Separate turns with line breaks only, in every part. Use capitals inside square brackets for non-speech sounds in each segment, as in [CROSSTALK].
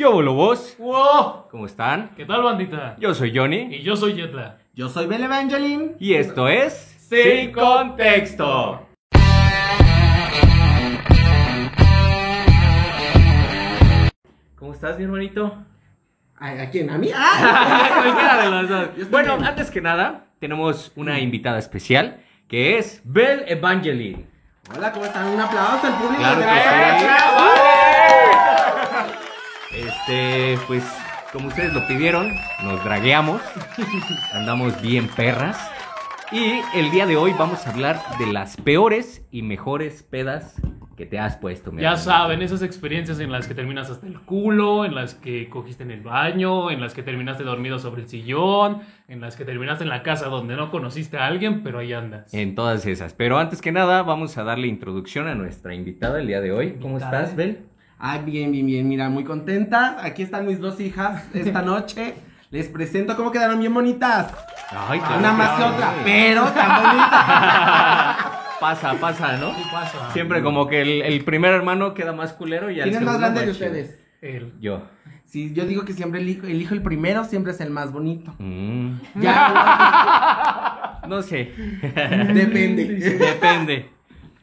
¿Qué?
¡Wow!
¿Cómo están?
¿Qué tal, bandita?
Yo soy Johnny
Y yo soy Jetla.
Yo soy Belle Evangeline.
y esto es
Sin Contexto.
¿Cómo estás, mi hermanito?
¿A quién? ¿A mí? [LAUGHS] ¡Ah!
De los dos. Bueno,
bien.
antes que nada, tenemos una invitada especial que es Belle Evangeline.
Hola, ¿cómo están? Un aplauso al público.
Claro
de
que sí. Este, pues, como ustedes lo pidieron, nos dragueamos, andamos bien perras. Y el día de hoy vamos a hablar de las peores y mejores pedas que te has puesto. mi
Ya saben, esas experiencias en las que terminas hasta el culo, en las que cogiste en el baño, en las que terminaste dormido sobre el sillón, en las que terminaste en la casa donde no conociste a alguien, pero ahí andas.
En todas esas. Pero antes que nada, vamos a darle introducción a nuestra invitada el día de hoy. ¿Cómo estás, Bel?
Ay, bien, bien, bien. Mira, muy contenta. Aquí están mis dos hijas esta [LAUGHS] noche. Les presento cómo quedaron bien bonitas.
Ay, claro
Una más que
sí.
otra, pero tan bonitas. [LAUGHS]
Pasa, pasa, ¿no?
¿Qué pasa?
Siempre como que el, el primer hermano queda más culero y al
¿Quién es más grande de ustedes?
El-
Yo.
Sí, yo digo que siempre elijo, elijo el primero, siempre es el más bonito.
Mm,
Ya, [LAUGHS]
no sé.
depende.
Depende.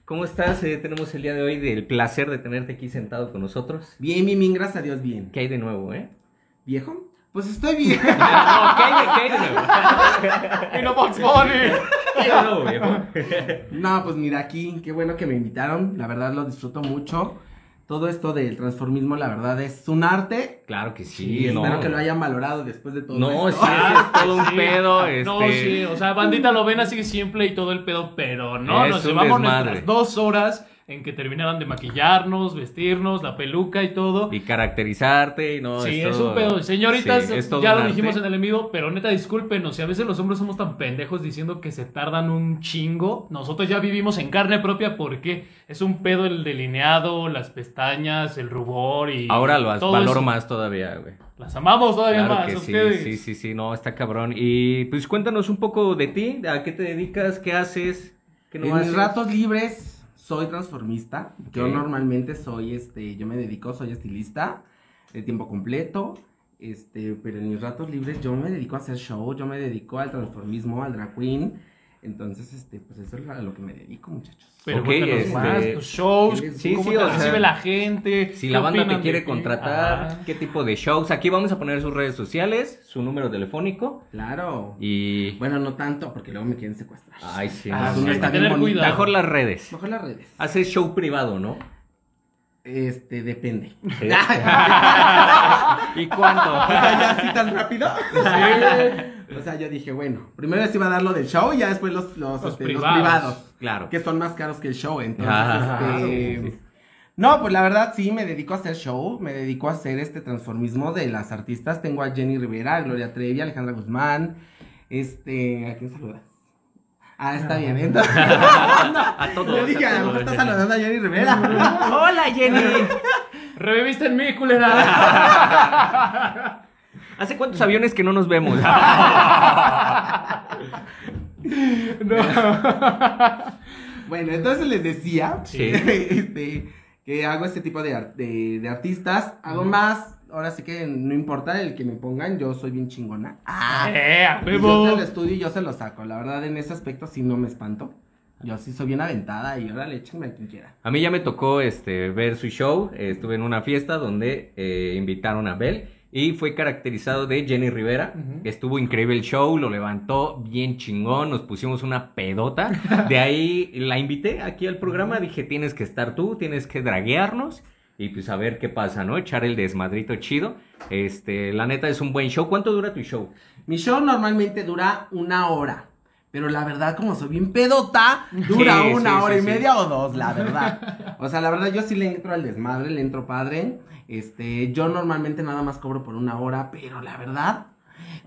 ¿Cómo estás? Eh, tenemos el día de hoy del placer de tenerte aquí sentado con nosotros.
Bien, bien, bien, gracias a Dios, bien.
¿Qué hay de nuevo, eh?
¿Viejo? Pues estoy bien. [LAUGHS]
No, ¿qué hay de, qué hay de nuevo? [LAUGHS]
¡Y no Box Bunny!
¿Qué hay de nuevo, viejo?
No, pues mira aquí, qué bueno que me invitaron, la verdad lo disfruto mucho. Todo esto del transformismo, la verdad, es un arte.
Claro que
y
sí, no.
espero que lo hayan valorado después de todo
No,
esto.
sí, es todo un [LAUGHS]
Sí.
pedo.
No,
este...
sí, o sea, bandita lo ven así simple y todo el pedo, pero no,
Es
nos llevamos
desmadre.
nuestras dos horas en que terminaran de maquillarnos, vestirnos, la peluca y todo.
Y caracterizarte y no.
sí,
es
es
todo-
un pedo. Señoritas,
Sí, es todo
ya lo
arte.
dijimos en el enemigo, pero neta, discúlpenos. Si a veces los hombres somos tan pendejos diciendo que se tardan un chingo, nosotros ya vivimos en carne propia porque es un pedo el delineado, las pestañas, el rubor y.
Ahora lo
todo
valoro
eso.
más todavía, güey.
Las amamos todavía
Claro
más.
que sí,
ustedes.
sí, sí, sí, no, está cabrón. Y pues cuéntanos un poco de ti, a qué te dedicas, qué haces, qué no
en mis ratos libres soy transformista. Yo normalmente soy, este, yo me dedico, soy estilista de tiempo completo. Este, pero en mis ratos libres yo me dedico a hacer show, yo me dedico al transformismo, al drag queen. Entonces, este, pues eso es a lo que me dedico, muchachos.
Pero
Ok,
cuéntanos
este-
más, tus shows,
Sí,
cómo
sí,
te
o sea,
recibe la gente.
Si la banda te quiere contratar,
Ah.
qué tipo de shows. Aquí vamos a poner sus redes sociales, su número telefónico
Claro.
y...
Bueno, no tanto, porque luego me quieren secuestrar.
Ay, sí.
Ah,
no,
sí,
está bien
cuidado.
Mejor las redes.
Mejor las redes.
Haces show privado, ¿no?
Este, depende.
Sí. [LAUGHS] [LAUGHS] ¿Y cuánto? [LAUGHS]
Ya así tan rápido. O sea, yo dije, bueno, primero les iba a dar lo del show y ya después los, los,
Los
este, los
privados.
privados.
Claro.
Que son más caros que el show. Entonces,
Ah,
este,
sí.
No, pues la verdad sí, me dedico a hacer show, me dedico a hacer este transformismo de las artistas. Tengo a Jenny Rivera, a Gloria Trevi, a Alejandra Guzmán. Este, ¿a quién saludas? Ah, está bien. [LAUGHS] Entonces,
A todos.
yo dije,
a
lo mejor estás saludando a Jenny Rivera. [LAUGHS]
Hola, Jenny. [LAUGHS]
Reviviste en mí, culera.
¿Hace cuántos aviones que no nos vemos? [LAUGHS] [LAUGHS]
Bueno, entonces les decía
Sí. [LAUGHS]
este, que hago este tipo de, ar- de, de artistas. Hago más, ahora sí que no importa el que me pongan, yo soy bien chingona. Ah,
eh, a
yo te lo estudio y yo se lo saco. La verdad, en ese aspecto sí no me espanto. Yo sí soy bien aventada y ahora le échenme a quien quiera.
A mí ya me tocó este, ver su show. eh, Estuve en una fiesta donde eh, invitaron a Bel y fue caracterizado de Jenny Rivera.
Ujú.
Estuvo increíble el show, lo levantó bien chingón, nos pusimos una pedota. De ahí la invité aquí al programa, dije, tienes que estar tú, tienes que draguearnos. Y pues a ver qué pasa, ¿no? Echar el desmadrito chido. Este, la neta es un buen show. ¿Cuánto dura tu show?
Mi show normalmente dura una hora. Pero la verdad, como soy bien pedota, dura
Sí,
una
sí,
hora
sí,
y media o dos, la verdad. O sea, la verdad, yo sí le entro al desmadre, le entro padre. Este, yo normalmente nada más cobro por una hora, pero la verdad,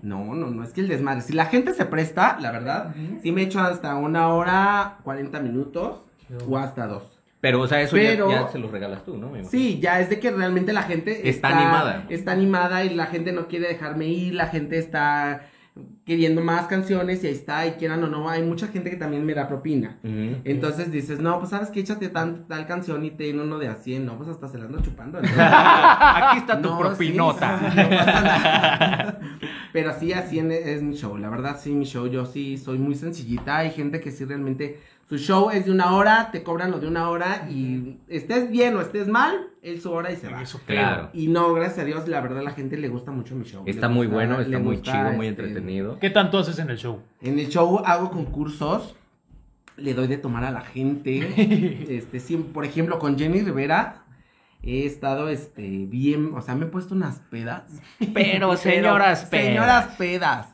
no, no, no es que el desmadre. Si la gente se presta, la verdad, sí me echo hasta una hora, 40 minutos o hasta dos.
Pero, o sea, eso ya-
Pero-
ya, se los regalas tú, ¿no?
Sí, ya es de que realmente la gente
Está animada.
Está animada y la gente no quiere dejarme ir, la gente está queriendo más canciones y ahí está, y quieran o no, hay mucha gente que también me da propina. Entonces dices, no, pues sabes que échate tan, tal canción y te den uno de a 100, no, pues hasta se la ando chupando. entonces- [LAUGHS]
Aquí está tu
No,
propinota.
sí, sí, sí, no pasa nada. [LAUGHS] Pero sí, así es mi show. La verdad, sí, mi show, yo sí soy muy sencillita. Hay gente que sí realmente. Su show es de una hora, te cobran lo de una hora y estés bien o estés mal, es su hora y se va.
Eso
Claro.
Y no, gracias a Dios, la verdad, a la gente le gusta mucho mi show.
Está
Le
muy
gusta-
bueno, está muy
gusta,
chido, muy
este,
entretenido.
¿Qué tanto haces en el show?
En el show hago concursos, le doy de tomar a la gente. [LAUGHS] este, sí, por ejemplo, con Jenny Rivera he estado este bien, o sea, me he puesto unas pedas.
Pero [LAUGHS] señoras pedas.
Señoras pedas.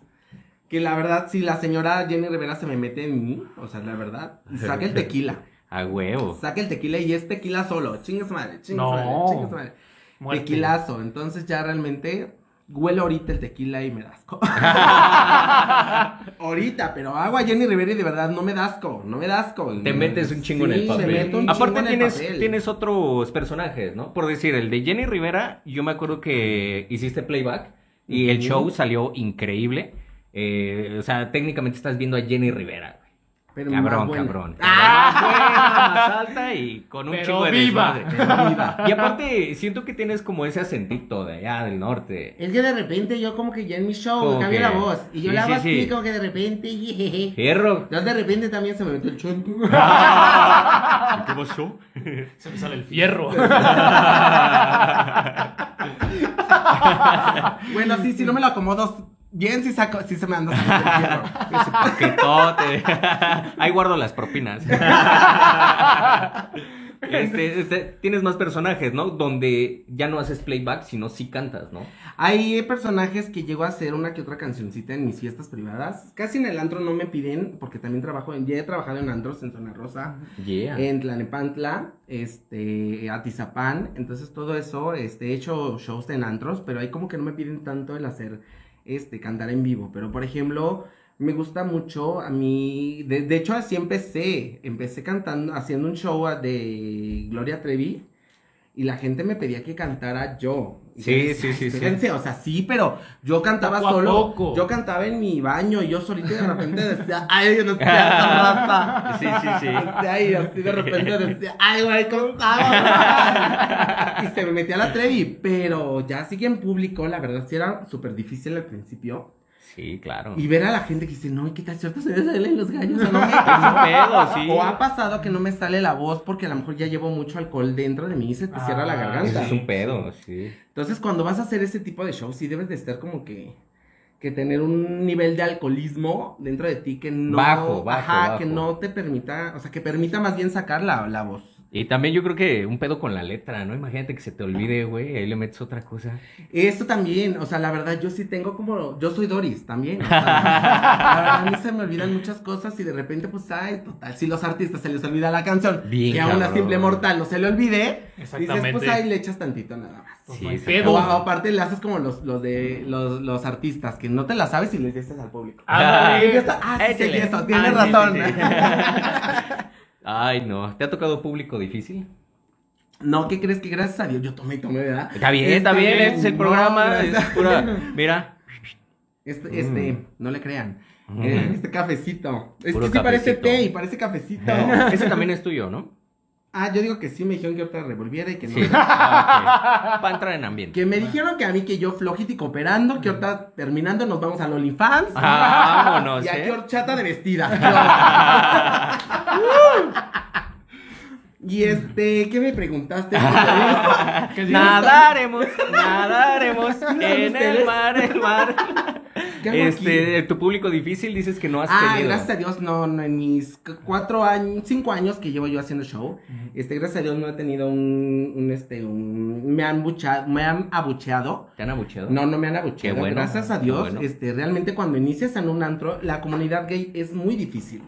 Que la verdad, si la señora Jenny Rivera se me mete en mí, o sea, la verdad, saca el tequila. [LAUGHS]
A huevo.
Saca el tequila y es tequila solo. Chingue su madre, chingue su
No.
madre, chingue su madre.
Muerte.
Tequilazo. Entonces ya realmente huele ahorita el tequila y me da asco. [LAUGHS] ahorita, pero hago a Jenny Rivera y de verdad no me da asco, no me da asco.
Te metes un chingo en el
me
papel.
meto un
Aparte
chingo en el
tienes,
papel.
tienes otros personajes, ¿no? Por decir, el de Jenny Rivera, yo me acuerdo que hiciste playback y el show salió increíble. Eh, o sea, técnicamente estás viendo a Jenny Rivera. güey.
Pero
cabrón, cabrón.
¡Ah! [LAUGHS]
Más alta y con un
Pero
chingo de
viva.
desmadre.
Pero viva.
Y aparte, siento que tienes como ese acentito de allá del norte.
Es que de repente yo como que ya en mi show
Como
me cambio
que-
la voz. Y yo
sí,
la hago
sí,
así
sí.
como que de repente. jejeje.
Fierro.
Entonces de repente también se me metió el chonto. [LAUGHS]
¿Qué pasó? [LAUGHS]
Se me sale el fierro.
bueno, sí, si no me lo acomodo bien, sí, saco, sí se me anda saliendo el. [LAUGHS] [LAUGHS]
Ahí guardo las propinas. [LAUGHS] Este, este, tienes más personajes, ¿no? Donde ya no haces playback, sino sí cantas, ¿no?
Hay personajes que llego a hacer una que otra cancioncita en mis fiestas privadas. Casi en el antro no me piden, porque también trabajo en, ya he trabajado en antros en Zona Rosa,
Yeah.
en Tlanepantla, este, Atizapán. Entonces todo eso, este, he hecho shows en antros, pero ahí como que no me piden tanto el hacer, este, cantar en vivo. Pero por ejemplo, me gusta mucho a mí, de, de hecho así empecé, empecé cantando, haciendo un show de Gloria Trevi. Y la gente me pedía que cantara yo. Y
Sí,
yo decía,
sí,
"Ay,
sí, sí.
o sea, sí, pero yo cantaba
Poco
solo.
poco.
Yo cantaba en mi baño y yo solito y de repente decía, [LAUGHS] ay, yo no estoy raza.
Sí, sí, sí. [LAUGHS]
Decía, y así de repente decía, ay, güey, ¿cómo estaba? [LAUGHS] Y se me metía la Trevi, pero ya sigue en público, la verdad sí era súper difícil al principio.
Sí, claro.
Y ver a la gente que dice, no, ¿qué tal cierto se me salen los gallos? O, no me- [LAUGHS] [LAUGHS]
pedo, sí.
o ha pasado que no me sale la voz porque a lo mejor ya llevo mucho alcohol dentro de mí y se te cierra la
Ah,
garganta.
Eso es un pedo, sí.
Entonces, cuando vas a hacer ese tipo de shows, sí debes de estar como que, que tener un nivel de alcoholismo dentro de ti que no...
Bajo, bajo,
Ajá, que no te permita, o sea, que permita más bien sacar la, la voz.
Y también yo creo que un pedo con la letra, ¿no? Imagínate que se te olvide, güey, ahí le metes otra cosa.
Eso también, o sea, la verdad, yo sí tengo como, yo soy Doris también. o sea, [LAUGHS] la verdad, a mí se me olvidan muchas cosas y de repente, pues, ay, total, si los artistas se les olvida la canción,
Bien,
que a una simple mortal no se le olvide, dices,
Exactamente.
pues ahí le echas tantito nada más.
Pues
Sí,
pedo.
O aparte le haces como los, los de los, los artistas, que no te la sabes y les dices al público. Y ya está, Ah, sí, eso, tienes
Ah,
razón.
sí, sí. [LAUGHS] [LAUGHS] Ay, no. ¿Te ha tocado público difícil?
No, ¿qué crees que gracias a Dios yo tomé y tomé, verdad?
Está bien, está bien, este es el
no,
programa. es pura. [LAUGHS] Mira.
Este, este, no le crean.
Mm.
Este cafecito. Es
Puro
que sí parece té y parece cafecito. [LAUGHS]
Ese también es tuyo, ¿no?
Ah, yo digo que sí, me dijeron que ahorita revolviera y que no.
Sí. Ah. Para [LAUGHS] entrar en ambiente.
Que me dijeron que a mí que yo flojito y cooperando, que ahorita terminando nos vamos al OnlyFans.
Ah, vámonos,
y aquí
¿eh?
horchata de vestida. [LAUGHS] [LAUGHS] y este, ¿qué me preguntaste? [LAUGHS]
Nadaremos, nadaremos [LAUGHS] en el mar, el mar.
¿Qué hago
Este, tu público difícil dices que no has
Ah,
tenido.
gracias a Dios, no, no, en mis cu- cuatro años, cinco años que llevo yo haciendo show, este, gracias a Dios no he tenido un, un este, un, me han buchado, me han abucheado.
¿Te han abucheado?
No, no me han abucheado,
bueno,
gracias a Dios,
bueno.
este, realmente cuando inicias en un antro, la comunidad gay es muy difícil.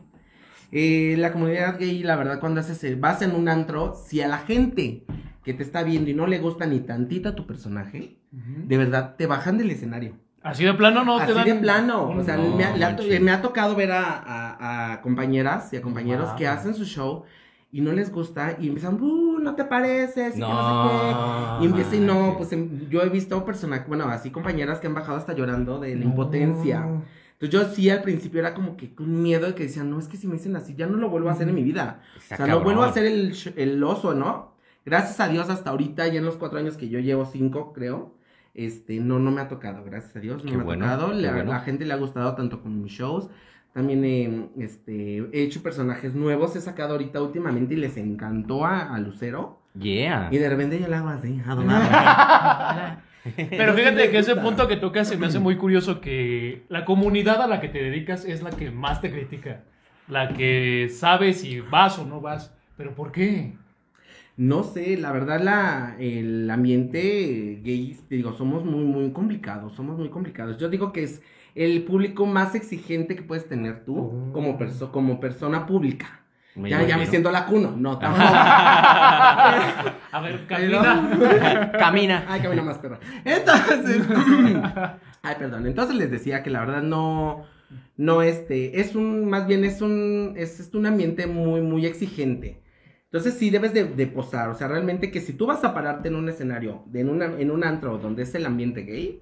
Eh, la comunidad gay, la verdad, cuando haces, eh, vas en un antro, si a la gente que te está viendo y no le gusta ni tantita tu personaje, de verdad, te bajan del escenario.
Así de plano no te
Así
dan.
de plano. O sea,
No,
me, ha, le ha to-
manches.
me ha tocado ver a, a- a compañeras y a compañeros
Wow.
que hacen su show y no les gusta y empiezan, "Uh, no te pareces, y que no,
No,
sé qué. Y empieza y no, pues em, yo he visto personas, bueno, así compañeras que han bajado hasta llorando de la impotencia. Entonces yo sí al principio era como que con miedo de que decían, no, es que si me dicen así, ya no lo vuelvo a hacer en mi vida.
Está
o sea, no
cabrón.
vuelvo a hacer el, el oso, ¿no? Gracias a Dios hasta ahorita, ya en los cuatro años que yo llevo, cinco creo, este, no, no me ha tocado, gracias a Dios, no
Qué
me
bueno,
ha tocado. La,
bueno.
la gente le ha gustado tanto con mis shows. También he, este, he hecho personajes nuevos, he sacado ahorita últimamente y les encantó a, a Lucero.
Yeah.
Y de repente yo le hago así, adorable. [LAUGHS] [LAUGHS]
Pero fíjate que ese punto que tocas se me hace muy curioso que la comunidad a la que te dedicas es la que más te critica. La que sabe si vas o no vas. ¿Pero por qué?
No sé, la verdad la, el ambiente gay, digo, somos muy, muy complicados, somos muy complicados. Yo digo que es el público más exigente que puedes tener tú
Oh.
como, perso- como persona pública.
Me
ya, ya me siento la cuno, no, [LAUGHS] tampoco.
A ver, camina. [LAUGHS]
Camina.
Ay, camina más perra. Entonces, [LAUGHS] ay, perdón. Entonces les decía que la verdad no, no, este, es un, más bien es un, es, es un ambiente muy, muy exigente. Entonces sí debes de, de posar, o sea, realmente que si tú vas a pararte en un escenario, de en, una, en un antro donde es el ambiente gay,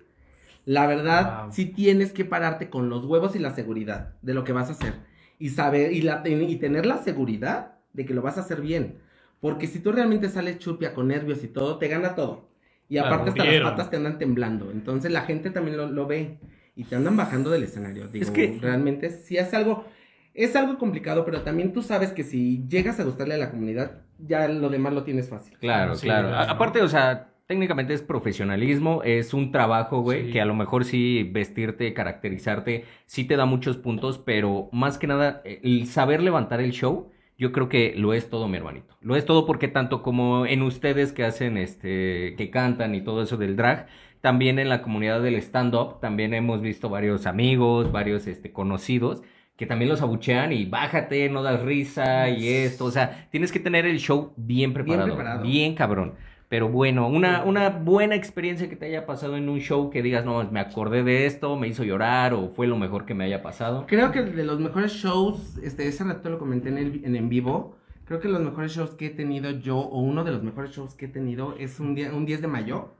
la verdad
Wow.
sí tienes que pararte con los huevos y la seguridad de lo que vas a hacer. Y saber, y, la, y tener la seguridad de que lo vas a hacer bien. Porque si tú realmente sales chupia con nervios y todo, te gana todo. Y aparte hasta las patas te andan temblando. Entonces la gente también lo, lo ve y te andan bajando del escenario. Digo,
Es que-
realmente sí es algo, es algo complicado, pero también tú sabes que si llegas a gustarle a la comunidad, ya lo demás lo tienes fácil.
Claro,
Sí,
claro. Aparte, o sea, técnicamente es profesionalismo, es un trabajo, güey,
Sí.
que a lo mejor sí vestirte, caracterizarte, sí te da muchos puntos, pero más que nada, eh, el saber levantar el show, yo creo que lo es todo, mi hermanito. Lo es todo porque tanto como en ustedes que hacen, este, que cantan y todo eso del drag, también en la comunidad del stand-up, también hemos visto varios amigos, varios, este, conocidos, que también los abuchean y bájate, no das risa y esto, o sea, tienes que tener el show bien preparado, bien,
preparado.
cabrón. Pero bueno, una, una buena experiencia que te haya pasado en un show que digas, no, me acordé de esto, me hizo llorar o fue lo mejor que me haya pasado.
Creo que de los mejores shows, este, ese rato lo comenté en, el, en en vivo. Creo que los mejores shows que he tenido yo, o uno de los mejores shows que he tenido, es un, día, un 10 de mayo,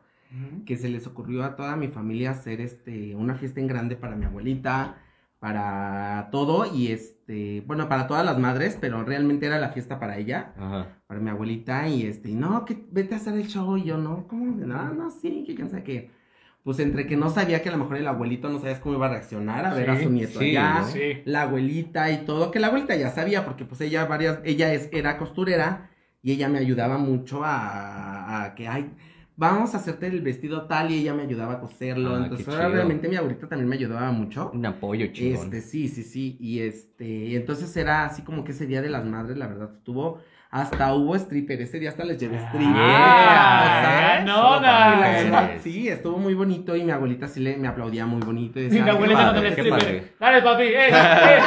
que se les ocurrió a toda mi familia hacer este, una fiesta en grande para mi abuelita, para todo, y este, bueno, para todas las madres, pero realmente era la fiesta para ella,
Ajá.
para mi abuelita, y este, no, que vete a hacer el show, y yo, no, ¿cómo? No, no, sí, que quién sabe qué. Pues entre que no sabía que a lo mejor el abuelito no sabías cómo iba a reaccionar a ver a su nieto
sí,
allá,
¿no?
Sí.
la abuelita y todo, que la abuelita ya sabía, porque pues ella varias, ella es, era costurera y ella me ayudaba mucho a, a que, ay, vamos a hacerte el vestido tal y ella me ayudaba a coserlo,
Ah,
entonces ahora realmente mi abuelita también me ayudaba mucho.
Un apoyo chingón.
Este, sí, sí, sí, y este, entonces era así como que ese día de las madres, la verdad, estuvo, hasta hubo stripper, ese día hasta les llevé stripper.
Yeah,
o sea,
no, no.
sí, estuvo muy bonito y mi abuelita sí le, me aplaudía muy bonito. Y
Mi
decía, "Ay, qué
abuelita no
padre".
tenía
qué
stripper.
padre.
Dale, papi. eh, eh.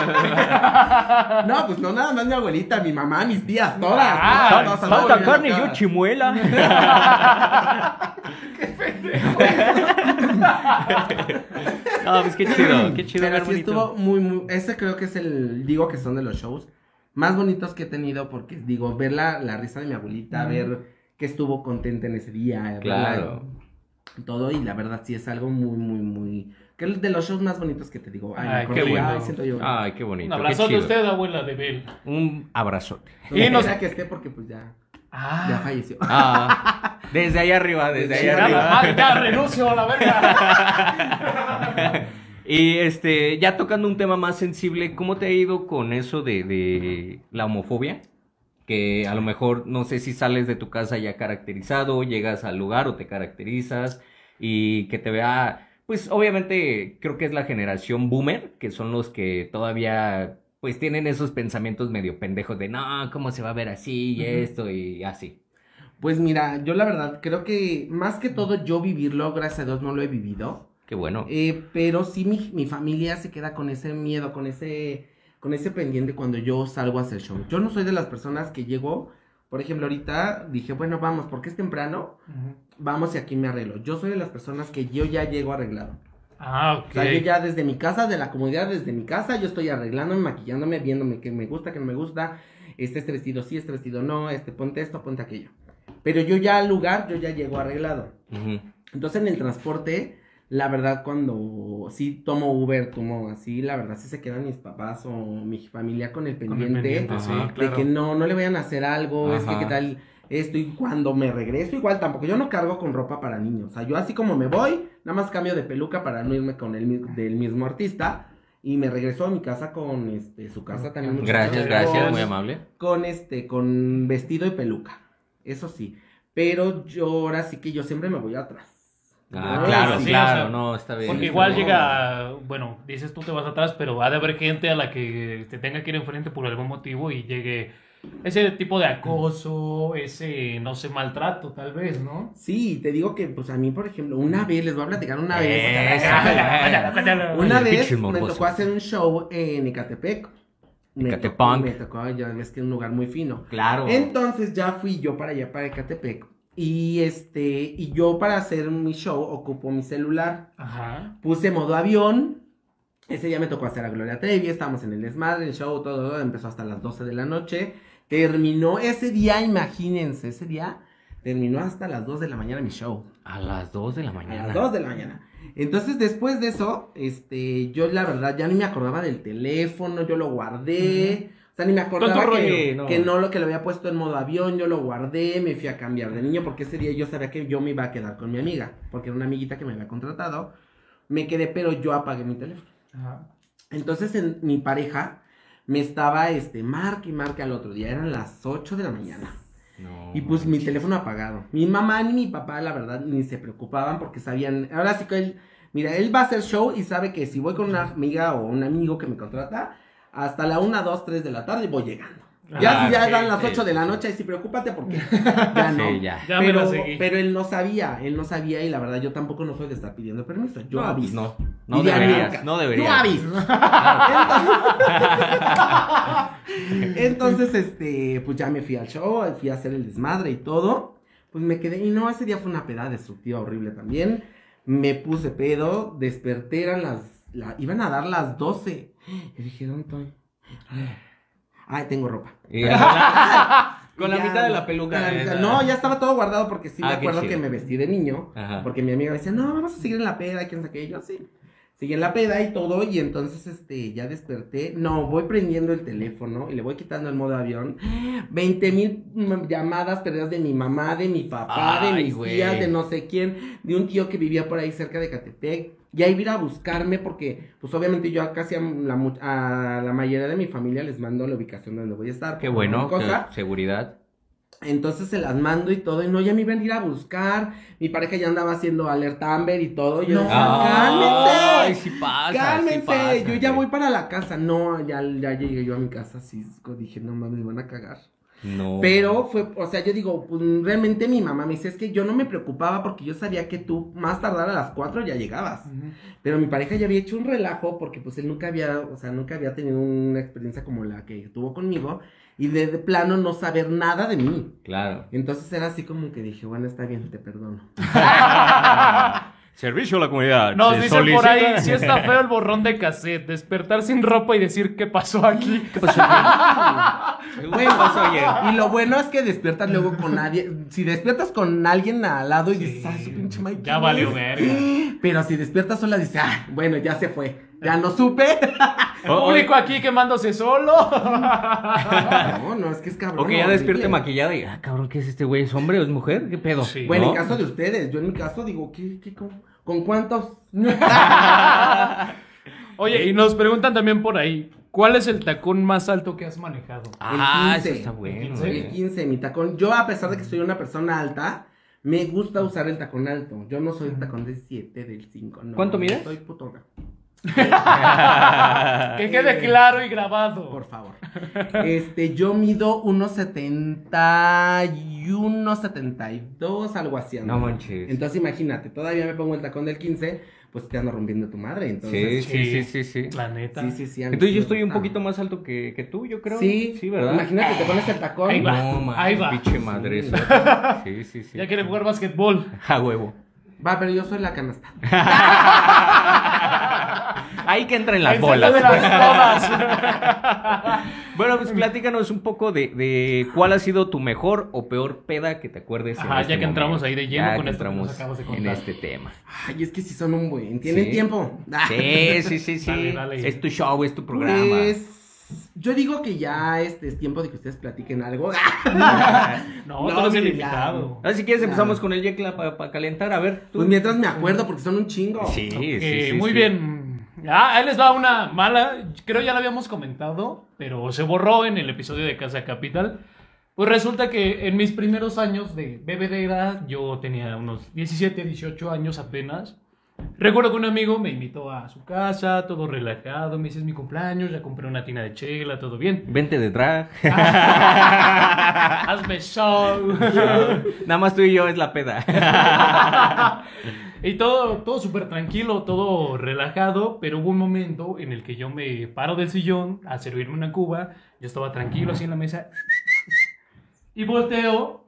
[LAUGHS]
No, pues no nada más mi abuelita, mi mamá, mis tías, todas.
Ah,
todas, todas,
carne y yo chimuela. [LAUGHS] [LAUGHS] no, pues qué chido, qué chido.
Pero sí
bonito.
estuvo muy, muy. Ese creo que es el. Digo que son de los shows más bonitos que he tenido porque, digo, ver la, la risa de mi abuelita, ver que estuvo contenta en ese día.
Claro.
Todo, y la verdad sí es algo muy, muy, muy. Que es de los shows más bonitos que te digo. Ay,
qué bueno.
ay, siento yo.
Ay, qué bonito.
Un abrazote a usted, abuela de Bel.
Un abrazote.
Y nos-
quiera que esté porque pues ya, ya
Ah.
falleció.
Ah, desde ahí arriba, desde ahí
Desde
Ya,
arriba.
ya renuncio a la verga. [LAUGHS]
Y este, ya tocando un tema más sensible, ¿cómo te ha ido con eso de, de la homofobia? Que a lo mejor no sé si sales de tu casa ya caracterizado, llegas al lugar o te caracterizas y que te vea, pues obviamente creo que es la generación boomer, que son los que todavía pues tienen esos pensamientos medio pendejos de no, ¿cómo se va a ver así y esto y así?
Pues mira, yo la verdad creo que más que todo yo vivirlo, gracias a Dios no lo he vivido.
Qué bueno.
Eh, pero sí mi, mi familia se queda con ese miedo, con ese, con ese pendiente cuando yo salgo a hacer show. Yo no soy de las personas que llego, por ejemplo, ahorita dije, bueno, vamos, porque es temprano, vamos y aquí me arreglo. Yo soy de las personas que yo ya llego arreglado.
Ah, ok.
O sea, yo ya desde mi casa, de la comunidad, desde mi casa, yo estoy arreglándome, maquillándome, viéndome qué me gusta, qué no me gusta, este, este vestido sí, este vestido no, este, ponte esto, ponte aquello. Pero yo ya al lugar, yo ya llego arreglado. Entonces en el transporte, la verdad cuando sí tomo Uber, tomo así, la verdad sí se quedan mis papás o mi familia con el
Con el
pendiente,
sí,
de que no, no le vayan a hacer algo, es que qué tal esto y cuando me regreso igual tampoco, yo no cargo con ropa para niños, o sea, yo así como me voy, nada más cambio de peluca para no irme con el del mismo artista y me regreso a mi casa con este su casa también
Gracias,
gracias,
gracias,
con-
muy amable.
con este, con vestido y peluca. Eso sí. Pero yo ahora sí que yo siempre me voy atrás.
Ah, claro,
sí,
claro,
o sea,
no, está bien.
Porque igual
no.
llega, bueno, dices tú te vas atrás, pero ha de haber gente a la que te tenga que ir enfrente por algún motivo y llegue ese tipo de acoso, ese, no sé, maltrato tal vez, ¿no?
Sí, te digo que, pues a mí, por ejemplo, una vez, les voy a platicar una
Eh, [LAUGHS]
vez.
Cuéntala.
Una vez me tocó hacer un show en Ecatepec. Me tocó, me tocó, ya ves que es un lugar muy fino.
Claro.
Entonces ya fui yo para allá, para Ecatepec. Y este, y yo para hacer mi show ocupo mi celular.
Ajá.
Puse modo avión. Ese día me tocó hacer a Gloria Trevi, estábamos en el desmadre, el show, todo, todo, empezó hasta las 12 de la noche. Terminó ese día, imagínense, ese día terminó hasta las 2 de la mañana mi show.
A las 2 de la
A
mañana.
las 2 de la mañana. Entonces, después de eso, este, yo la verdad ya ni me acordaba del teléfono, yo lo guardé. Sea, ni me acordaba que,
rollo, no.
que no lo que lo había puesto en modo avión, yo lo guardé, me fui a cambiar de niño porque ese día yo sabía que yo me iba a quedar con mi amiga, porque era una amiguita que me había contratado. Me quedé, pero yo apagué mi teléfono.
Ajá.
Entonces, en, mi pareja me estaba, este, marque y marque al otro día, eran las 8 de la mañana.
No,
Y pues mi teléfono apagado. Mi mamá ni mi papá, la verdad, ni se preocupaban porque sabían. Ahora sí que él, mira, él va a hacer show y sabe que si voy con una amiga o un amigo que me contrata, hasta la 1, 2, 3 de la tarde voy llegando. Ya
Ah,
si ya
sí,
dan las
sí,
8 de la noche, sí, preocúpate porque [LAUGHS] ya no.
Sí, ya.
Ya me
pero,
seguí.
pero él no sabía, él no sabía y la verdad yo tampoco no soy de estar pidiendo permiso. Yo
No, pues
aviso.
no. No
Y de
deberías, no deberías.
Yo aviso. Entonces, [LAUGHS] [LAUGHS] entonces, este, pues ya me fui al show, fui a hacer el desmadre y todo. Pues me quedé, y no, ese día fue una peda destructiva horrible también. Me puse pedo, desperté, eran las, la- iban a dar las 12. Y dije, ¿dónde estoy? Ay, tengo ropa.
Ya- [LAUGHS] con la mitad de la peluca.
la. No, ya estaba todo guardado porque sí me
Ah, qué
acuerdo que me vestí de niño.
Ajá.
Porque mi amiga me decía, no, vamos a seguir en la peda, quién sabe qué. Y yo, sí. Seguí en la peda y todo, y entonces, este, ya desperté. No, voy prendiendo el teléfono y le voy quitando el modo avión. 20 mil llamadas perdidas de mi mamá, de mi papá, de mis
güey.
tías, de no sé quién, de un tío que vivía por ahí cerca de Catepec. Y ahí iba a buscarme porque, pues obviamente yo casi a la, mu- a la mayoría de mi familia les mando la ubicación donde voy a estar.
Qué bueno,
cosa.
que- seguridad.
Entonces se las mando y todo, y no, ya me iban a ir a buscar. Mi pareja ya andaba haciendo alerta Amber y todo. y Yo
No.
decía,
Ay,
¡cálmense!
sí pasa, sí
¡Cálmense!
pasa,
yo ya voy para la casa. No, ya, ya llegué yo a mi casa, así dije, no mames, me van a cagar.
No.
Pero fue, o sea, yo digo, pues, realmente mi mamá me dice, es que yo no me preocupaba porque yo sabía que tú más tardar a las 4 ya llegabas. Pero mi pareja ya había hecho un relajo porque pues él nunca había, o sea, nunca había tenido una experiencia como la que tuvo conmigo y de, de plano no saber nada de mí.
Claro.
Entonces era así como que dije, bueno, está bien, te perdono. [LAUGHS]
Servicio a la comunidad.
Nos dicen por ahí, si está feo el borrón de cassette, despertar sin ropa y decir qué pasó aquí.
¿Qué pasó [LAUGHS] ayer? ¿Qué pasó ayer?
Y lo bueno es que despiertas luego con nadie. Si despiertas con alguien al lado y
Sí.
dices, ay, su pinche Mike.
Ya valió verga.
Pero si despiertas sola, dices, ah, bueno, ya se fue. Ya no supe. [LAUGHS]
O-
Público aquí quemándose solo. [LAUGHS]
no, no, es que es cabrón.
O que ya despierte maquillada y, ah, cabrón, ¿qué es este güey? ¿Es hombre o es mujer? ¿Qué pedo?
Sí.
Bueno,
¿No?
en caso de ustedes, yo en mi caso digo, ¿qué, qué, con, ¿con cuántos? [LAUGHS]
Oye, y nos preguntan también por ahí, ¿cuál es el tacón más alto que has manejado?
Ah,
El
eso
15.
está bueno.
El
Soy
güey.
el 15, mi tacón. Yo, a pesar de que soy una persona alta, me gusta usar el tacón alto. Yo no soy el tacón del 7, del 5, no.
¿Cuánto mides?
Soy putona. [LAUGHS]
Que quede claro y grabado.
Por favor. Este, yo mido 1.70 y 1.72, algo así. ando.
No manches.
Entonces imagínate, todavía me pongo el tacón del 15, pues te ando rompiendo tu madre. Entonces,
Sí, sí, sí, sí, sí.
La neta.
sí, sí, sí,
Entonces
sí
yo estoy un poquito más alto que, que tú, yo creo.
Sí,
Sí, ¿verdad?
Imagínate, te pones el tacón.
Ahí va,
No, man,
ahí va.
pinche madre. eso. Sí, sí, sí.
Ya quiere jugar basquetbol. [LAUGHS]
A huevo.
Va, pero yo soy la canasta. [LAUGHS]
Ahí que entren las
En
bolas.
de las bodas. [LAUGHS]
Bueno, pues platícanos un poco de, de cuál ha sido tu mejor o peor peda que te acuerdes. en
Ajá,
este
ya que entramos ahí de lleno
Ya
con
que
esto que nos
entramos
acabas de
en este tema.
Ay, es que sí son un buen. ¿Tienen
Sí.
tiempo?
Sí, sí, sí, sí.
Dale, dale.
Es tu show, es tu programa.
Pues, yo digo que ya este es tiempo de que ustedes platiquen algo. [LAUGHS]
No,
No, mira.
invitado.
Si quieres,
Claro.
empezamos con el Yecla para calentar. A ver, tú.
Pues mientras me acuerdo, porque son un chingo.
Sí, sí, sí,
muy
sí.
bien. Ah, ahí les va una mala. Creo ya la habíamos comentado, pero se borró en el episodio de Casa Capital. Pues resulta que en mis primeros años de bebedera, yo tenía unos 17, 18 años apenas. Recuerdo que un amigo me invitó a su casa, todo relajado. Me dice, es mi cumpleaños, ya compré una tina de chela, todo bien.
Vente de drag. [LAUGHS]
Hazme show. [LAUGHS]
Nada más tú y yo es la peda. [LAUGHS]
Y todo, todo súper tranquilo, todo relajado, pero hubo un momento en el que yo me paro del sillón a servirme una cuba, yo estaba tranquilo así en la mesa, y volteo,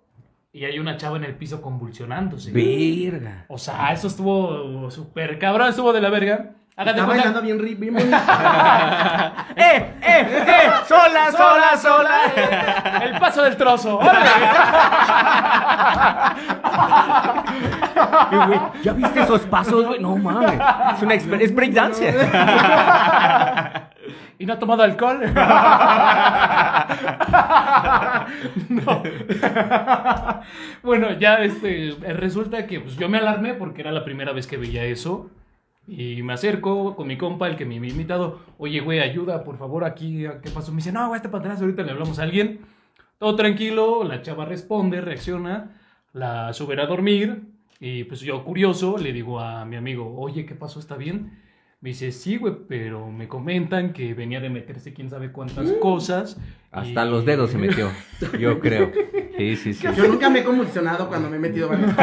y hay una chava en el piso convulsionándose.
Verga.
O sea, eso estuvo súper cabrón, estuvo de la verga. Hágate
Está bailando bien, bien bonito. [LAUGHS]
¡Eh, eh, eh! ¡Sola, sola, sola!
El paso del trozo. ¡Órale!
Eh, güey, ¿Ya viste esos pasos, güey? No mames. Es una exper- es breakdance. [LAUGHS]
¿Y no ha tomado alcohol? [LAUGHS] No. bueno, ya este, resulta que pues, yo me alarmé porque era la primera vez que veía eso. Y me acerco con mi compa, el que me había invitado. Oye, güey, ayuda, por favor, aquí. ¿Qué pasó? Me dice, no, güey, este para atrás, ahorita le hablamos a alguien. Todo tranquilo, la chava responde, reacciona, la sube a dormir. Y pues yo, curioso, le digo a mi amigo, oye, ¿qué pasó? ¿Está bien? Me dice, sí, güey, pero me comentan que venía de meterse quién sabe cuántas cosas.
Hasta
y-
los dedos se metió. [LAUGHS] Yo creo. Sí, sí, sí.
Yo nunca me he convulsionado cuando me he metido varias [LAUGHS]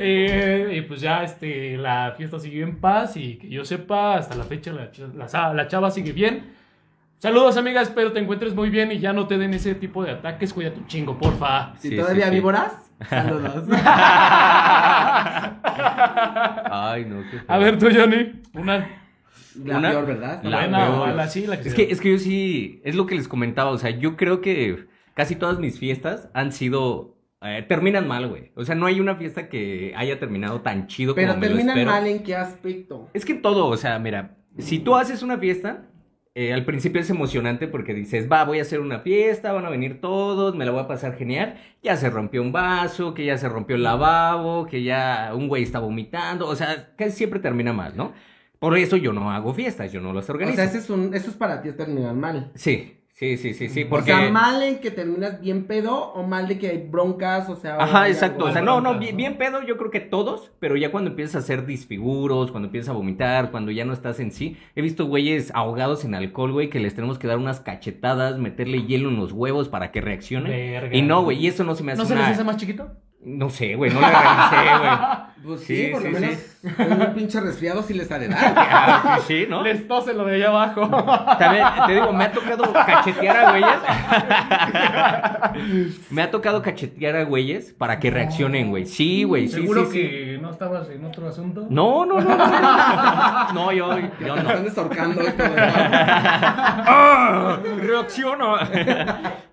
Eh, y pues ya este, la fiesta siguió en paz y que yo sepa, hasta la fecha la, la, la chava sigue bien. Saludos amiga, espero te encuentres muy bien y ya no te den ese tipo de ataques, cuida tu chingo, porfa.
Si
Sí,
todavía
sí, sí.
víboras, saludos. [LAUGHS] [LAUGHS]
Ay, no. qué
A ver tú, Johnny, una
La
Una-
peor, ¿verdad?
La
buena
peor.
mala, sí, la que
Es que, es que yo sí, es lo que les comentaba, o sea, yo creo que casi todas mis fiestas han sido, eh, terminan mal, güey. O sea, no hay una fiesta que haya terminado tan chido
Pero
como me lo
terminan mal en qué aspecto.
Es que todo, o sea, mira, si tú haces una fiesta, eh, al principio es emocionante porque dices, va, voy a hacer una fiesta, van a venir todos, me la voy a pasar genial. Ya se rompió un vaso, que ya se rompió el lavabo, que ya un güey está vomitando, o sea, casi siempre termina mal, ¿no? Por eso yo no hago fiestas, yo no las
O
organizo.
sea, ese es un, eso es para ti terminar mal.
Sí, sí, sí, sí, sí,
O
porque...
sea, mal en que terminas bien pedo o mal de que hay broncas, o sea. o
Ajá, exacto. O sea, no, no,
broncas,
bien,
¿no?
bien pedo, yo creo que todos, pero ya cuando empiezas a hacer disfiguros, cuando empiezas a vomitar, cuando ya no estás en sí. He visto güeyes ahogados en alcohol, güey, que les tenemos que dar unas cachetadas, meterle hielo en los huevos para que reaccionen.
Verga.
Y no, güey, y eso no se me hace
¿No se les hace más chiquito?
No sé, güey, no le revisé, güey. [LAUGHS]
Pues sí,
Sí,
por lo
sí,
menos [LAUGHS] un pinche resfriado sí les ha de dar. [LAUGHS]
Ah, sí, ¿no?
Les tose lo de allá abajo.
También, te digo, me ha tocado cachetear a güeyes. [LAUGHS] me ha tocado cachetear a güeyes para que reaccionen, güey. Sí, güey, sí,
¿Seguro
sí, sí.
que no estabas en otro asunto?
No, no, no, no, no. No, yo, yo no.
están eso.
¡Ah! ¡Reacciono!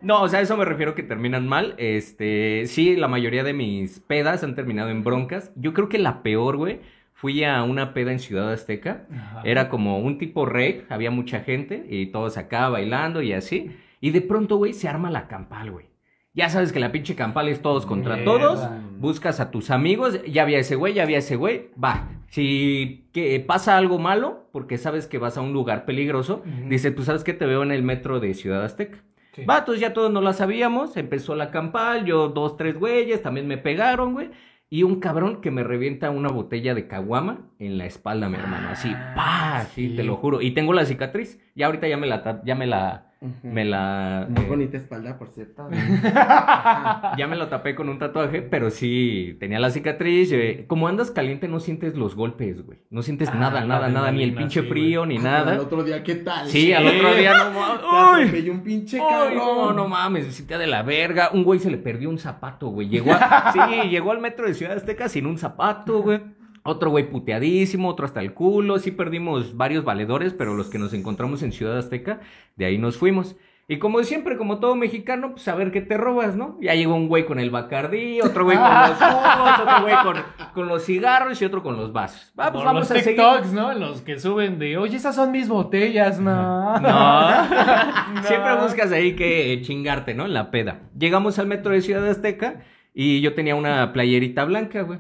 No, o sea, a eso me refiero que terminan mal. Este, sí, la mayoría de mis pedas han terminado en broncas. Yo creo que la peor, güey, fui a una peda en Ciudad Azteca.
Ajá.
Era como un tipo rave, había mucha gente y todos acá bailando y así. Y de pronto, güey, se arma la campal, güey. Ya sabes que la pinche campal es todos contra
Mierda.
todos. Buscas a tus amigos, ya había ese güey, ya había ese güey. Va, si que pasa algo malo, porque sabes que vas a un lugar peligroso,
Ujú.
dices, pues sabes que te veo en el metro de Ciudad Azteca.
Sí.
Vatos, ya todos no la sabíamos, empezó la campal, yo dos, tres güeyes, también me pegaron, güey. Y un cabrón que me revienta una botella de caguama en la espalda, mi hermano. Así, pa, sí,
sí.
te lo juro. Y tengo la cicatriz. Ya ahorita ya me la, ya me la, Me la,
Muy
eh,
bonita espalda, por cierto. [LAUGHS]
ya me lo tapé con un tatuaje, pero sí, tenía la cicatriz. eh, como andas caliente, no sientes los golpes, güey. No sientes
Ah,
nada, nada, nada, ni el pinche
sí,
frío, ni
Al
nada.
otro día, ¿qué tal?
Sí, al otro día no [LAUGHS] mames.
Un pinche cabrón.
no, no mames, si te de la verga. Un güey se le perdió un zapato, güey. Llegó a- [LAUGHS] sí, llegó al metro de Ciudad Azteca sin un zapato, güey. Otro güey puteadísimo, otro hasta el culo. Sí perdimos varios valedores, pero los que nos encontramos en Ciudad Azteca, de ahí nos fuimos. Y como siempre, como todo mexicano, pues a ver qué te robas, ¿no? Ya llegó un güey con el bacardí, otro güey con los [LAUGHS] jugos, otro güey con, con los cigarros y otro con los vasos. Va, pues vamos
los
a seguir.
TikToks, ¿no? Los que suben de, oye, esas son mis botellas, no. [LAUGHS]
No. Siempre buscas ahí que eh, chingarte, ¿no? En la peda. Llegamos al metro de Ciudad Azteca y yo tenía una playerita blanca, güey.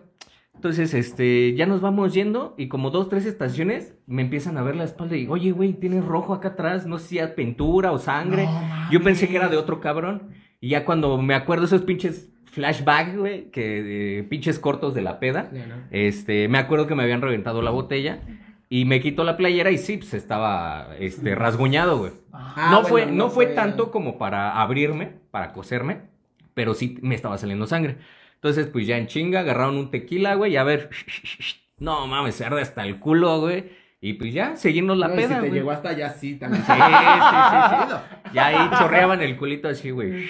Entonces, este, ya nos vamos yendo y como dos, tres estaciones me empiezan a ver la espalda y digo, oye, güey, tienes rojo acá atrás, no sé si pintura o sangre.
No
yo pensé que era de otro cabrón. Y ya cuando me acuerdo esos pinches flashbacks, güey, que eh, pinches cortos de la peda, este, me acuerdo que me habían reventado la botella y me quito la playera y sí, pues estaba, este, rasguñado, güey.
Ah,
no,
bueno,
fue,
no
no fue
fue-
tanto como para abrirme, para coserme, pero sí me estaba saliendo sangre. Entonces, pues ya en chinga, agarraron un tequila, güey, y a ver, no mames, se arde hasta el culo, güey. Y pues ya, seguimos la
No,
peda,
Si te
güey.
llegó hasta allá, sí, también.
Sí, sí, sí, sí. Ya ahí chorreaban el culito así, güey.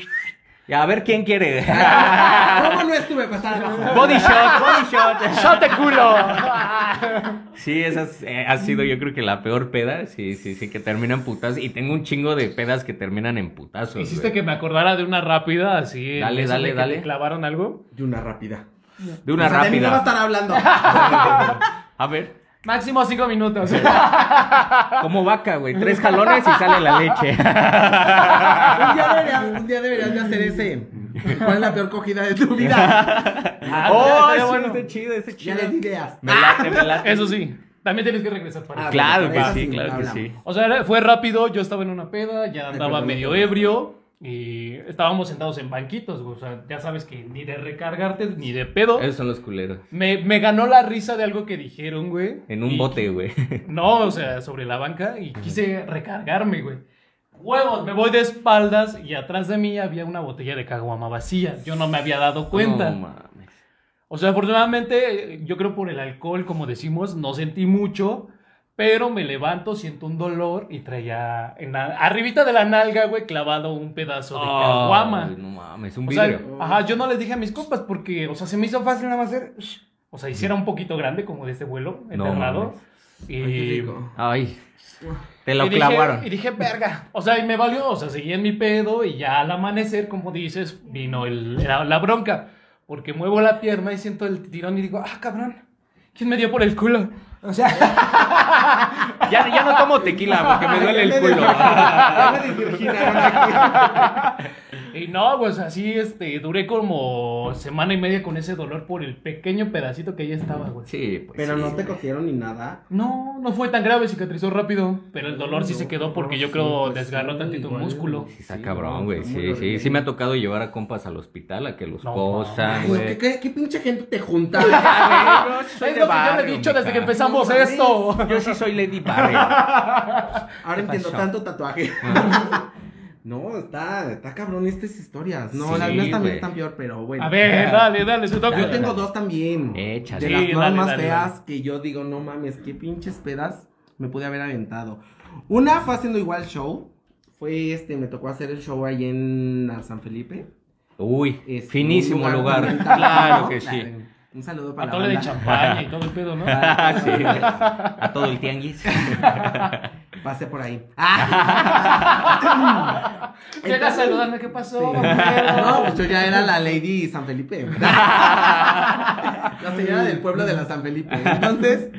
Ya, a ver quién quiere. [LAUGHS]
¿Cómo no estuve abajo?
Body shot, body shot. [LAUGHS]
¡Shot de culo!
Sí, esa es- eh, ha sido yo creo que la peor peda. Sí, sí, sí, que terminan putas. Y tengo un chingo de pedas que terminan en putazos.
Hiciste
güey.
que me acordara de una rápida, así.
Dale, dale,
que
dale.
te clavaron algo.
De una rápida.
De una
O sea, de mí no va a
rápida.
estar hablando. [LAUGHS]
A ver,
Máximo cinco minutos.
como vaca, güey. Tres jalones y sale la leche.
un, día deberías, un día deberías de hacer ese. ¿Cuál es la peor cogida de tu vida?
Ah,
oh, sí,
bueno.
está chido, está
Ya
chido.
les di ideas.
Me late, me late.
Eso sí, también tienes que regresar para
Ah,
Claro que sí,
sí,
claro que sí.
O sea, fue rápido, yo estaba en una peda, ya andaba
perdón,
medio
perdón.
ebrio y estábamos sentados en banquitos, güey. O sea, ya sabes que ni de recargarte ni de pedo.
Esos son los culeros.
Me, me ganó la risa de algo que dijeron, güey.
En un
Y-
bote, güey. [LAUGHS]
No, o sea, sobre la banca y quise recargarme, güey. Huevos, me voy de espaldas y atrás de mí había una botella de caguama vacía. Yo no me había dado cuenta.
No mames.
O sea, afortunadamente, yo creo por el alcohol, como decimos, no sentí mucho, pero me levanto, siento un dolor y traía en la- arribita de la nalga, güey, clavado un pedazo de caguama.
No mames, un
O sea, ajá, yo no les dije a mis compas porque, o sea, se me hizo fácil nada más hacer, o sea, hiciera un poquito grande como de este vuelo,
No
enterrado.
mames.
y,
Ay,
te lo
y dije,
clavaron.
y dije, verga. O sea, y me valió, o sea, seguí en mi pedo y ya al amanecer, como dices, vino el, la, la bronca. Porque muevo la pierna y siento el tirón y digo, ah, cabrón, ¿quién me dio por el culo? O sea, [LAUGHS]
Ya, ya no tomo tequila porque me duele el [LAUGHS] culo.
Ya me aquí.
Y no, pues así, este, duré como semana y media con ese dolor por el pequeño pedacito que ya estaba, güey.
Sí, pues.
Pero
sí.
no te cosieron ni nada.
No, no fue tan grave, cicatrizó rápido, pero el dolor sí se quedó porque yo creo
Sí, pues
desgarró
sí,
tantito
igual.
músculo.
Sí, está
Sí,
cabrón, güey. Sí, sí. Sí me ha tocado llevar a compas al hospital a que los
No,
cosan, güey.
¿qué, qué, qué pinche gente te junta? [LAUGHS]
Es lo que yo le he dicho desde que empezamos
No
esto.
Yo sí soy Lady Barry.
Ahora entiendo tanto tatuaje. No, está, está cabrón estas historias. No,
Sí,
las mías también
güey.
están peor, pero bueno.
A ver, [LAUGHS] dale, dale, se toca.
Yo tengo dos también.
Échale.
De
Sí,
las nuevas
dale,
más
dale,
feas
dale.
que yo digo, no mames, qué pinches pedas me pude haber aventado. Una fue haciendo igual show. Fue este, me tocó hacer el show ahí en San Felipe.
Uy,
Este,
finísimo
un
lugar. [LAUGHS] Claro que sí.
Un saludo para la
Atole de
banda.
champaña y [LAUGHS] todo el pedo, ¿no?
Ah, sí. A todo el tianguis.
Pasé por ahí. [LAUGHS]
Llega saludando, ¿qué pasó?
Sí. No, pues yo ya era la Lady San Felipe. [LAUGHS] La señora del pueblo de la San Felipe. Entonces,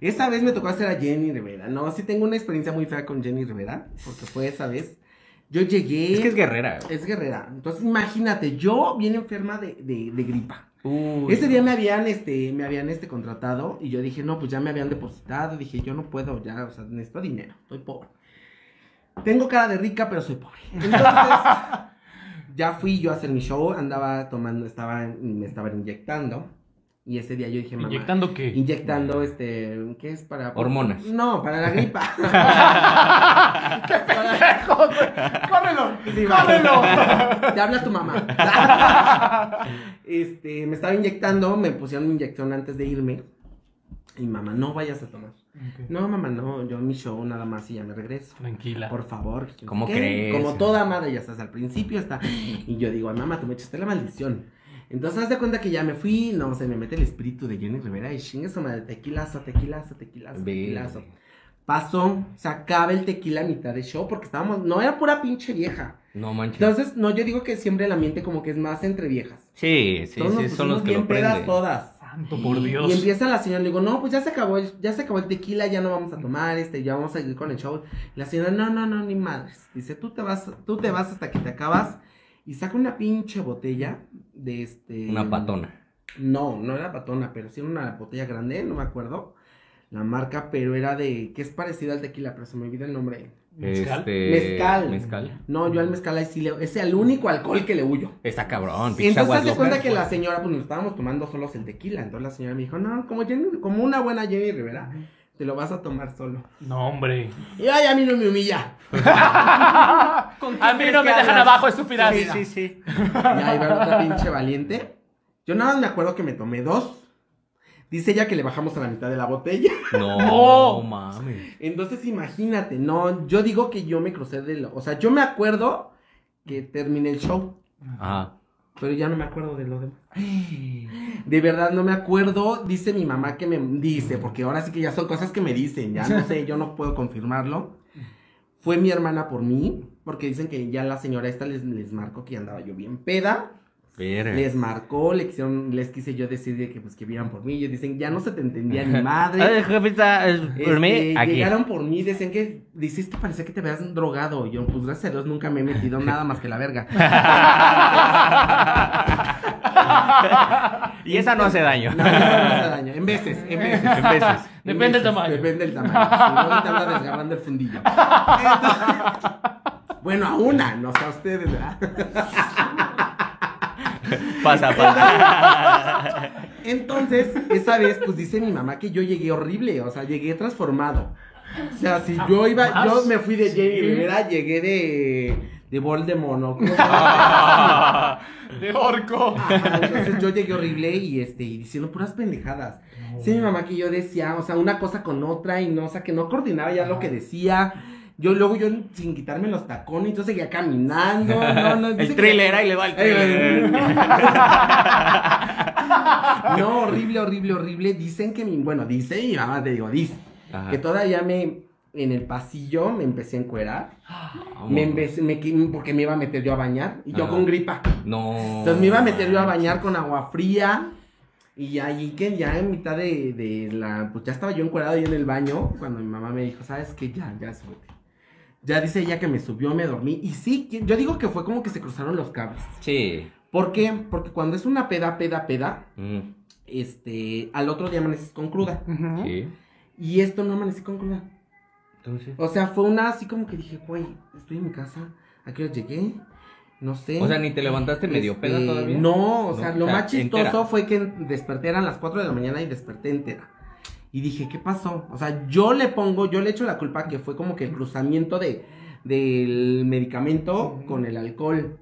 esa vez me tocó hacer a Jenny Rivera. No, sí tengo una experiencia muy fea con Jenny Rivera, porque fue esa vez. Yo llegué.
Es que es guerrera.
Es guerrera. Entonces, imagínate, yo bien enferma de, de, de gripa.
Uy.
Ese día me habían, este, me habían, este, contratado y yo dije, no, pues ya me habían depositado. Dije, yo no puedo, ya, o sea, necesito dinero, estoy pobre. Tengo cara de rica, pero soy pobre. Entonces, [LAUGHS] ya fui yo a hacer mi show, andaba tomando, estaba, me estaban inyectando. Y ese día yo dije, mamá.
¿Inyectando qué?
Inyectando, este, ¿qué es para?
Hormonas.
No, para la gripa. [LAUGHS] [LAUGHS]
¡Pendejo, güey! ¡Córrelo!
Sí, va.
¡Córrelo! [LAUGHS]
Te habla tu mamá. este, me estaba inyectando, me pusieron mi inyección antes de irme. Y mamá, no vayas a tomar. No, mamá, no, yo en mi show nada más y ya me regreso.
Tranquila.
Por favor.
¿Cómo
¿Qué?
crees?
Como toda madre, ya estás al principio, está. Y yo digo, ay, mamá, tú me echaste la maldición. Entonces, haz de cuenta que ya me fui, no, se me mete el espíritu de Jenny Rivera y chingue su madre, tequilazo, tequilazo, tequilazo, tequilazo. Pasó, se acaba el tequila a mitad de show porque estábamos, no era pura pinche vieja.
No manches.
Entonces, no, yo digo que siempre el ambiente como que es más entre viejas.
sí, sí,
Todos nos
sí, son los que
bien
lo
pedas todas.
Santo por
Y
Dios.
empieza la señora, le digo, no, pues ya se acabó el, ya se acabó el tequila, ya no vamos a tomar, este, ya vamos a seguir con el show. Y la señora, no, no, no, ni madres. Dice, tú te vas, tú te vas hasta que te acabas. Y saca una pinche botella de este.
Una patona.
No, no era patona, pero sí era una botella grande, no me acuerdo la marca, pero era de, que es parecido al tequila, pero se me olvida el nombre.
¿Mezcal?
Este,
Mezcal.
Mezcal.
No, yo al mezcal ahí sí le, es el único alcohol que le huyo.
Está cabrón,
entonces se cuenta que la señora, pues nos estábamos tomando solos el tequila. Entonces la señora me dijo, no, como, Jenny- como una buena Jenny Rivera, te lo vas a tomar solo.
No, hombre.
Y ay, a mí no me humilla. [LAUGHS]
A mí no me dejan abajo, estúpidas.
Sí, sí, sí. Y ahí va otra pinche valiente. Yo nada más me acuerdo que me tomé dos. Dice ella que le bajamos a la mitad de la botella.
No, [LAUGHS]
No.
mames.
Entonces imagínate, no, yo digo que yo me crucé de lo, o sea, yo me acuerdo que terminé el show,
Ajá.
Pero ya no me acuerdo de lo demás. [GASPS] De verdad no me acuerdo, dice mi mamá que me dice, porque ahora sí que ya son cosas que me dicen, ya no [LAUGHS] sé, yo no puedo confirmarlo. Fue mi hermana por mí, porque dicen que ya la señora esta les, les marcó que andaba yo bien peda. Les marcó, le quisieron, les quise yo decir de que pues que vieran por mí. Ellos dicen, ya no se te entendía ni madre.
Ay, jefita, es por mí,
Este,
aquí.
Llegaron por mí, decían que, dices que parecía que te habías drogado. Yo, pues gracias a Dios nunca me he metido nada más que la verga. [LAUGHS]
y esa no hace daño.
No, eso no hace daño. En veces, en veces.
En veces.
En
Depende del tamaño.
Depende del tamaño. Si no, te anda desgarrando el fundillo. Entonces- bueno, a una, no sé a ustedes, ¿verdad? [LAUGHS]
Pasa, pasa. [LAUGHS]
Entonces, esa vez, pues dice mi mamá que yo llegué horrible, o sea, llegué transformado. O sea, si yo iba, yo me fui de Jenny Rivera, llegué de, de Voldemort, ¿no? [LAUGHS]
De orco.
Ajá, Entonces yo llegué horrible y este, y diciendo puras pendejadas. Sí, mi mamá que yo decía, o sea, una cosa con otra y no, o sea, que no coordinaba ya lo que decía. Yo luego yo sin quitarme los tacones, yo seguía caminando. No, no, [LAUGHS]
El
que-
thriller, ahí le va el thriller. [LAUGHS]
No, horrible, horrible, horrible. Dicen que mi, bueno, dice mi mamá, te digo, dice,
Ajá.
que todavía me, en el pasillo me empecé a encuerar.
Vámonos.
Me empecé, me, porque me iba a meter yo a bañar y yo con gripa.
No.
Entonces me iba a meter yo a bañar con agua fría. Y ahí que ya en mitad de, de la. Pues ya estaba yo encuadrado ahí en el baño. Cuando mi mamá me dijo, ¿sabes qué? Ya, ya súbete. Ya dice ella que me subió, me dormí. Y sí, yo digo que fue como que se cruzaron los cables.
Sí.
¿Por qué? Porque cuando es una peda, peda, peda,
Mm,
este, al otro día amaneces con cruda.
Sí.
Y esto no amanecí con cruda.
Entonces.
O sea, fue una así como que dije, güey, estoy en mi casa. ¿A qué hora llegué? No sé.
O sea, ni te levantaste medio
Este,
peda todavía.
No, o sea,
No,
lo
o sea,
más chistoso
entera.
fue que desperté eran las 4 de la mañana y desperté entera. Y dije, ¿qué pasó? O sea, yo le pongo, yo le echo la culpa que fue como que el cruzamiento de, del medicamento con el alcohol.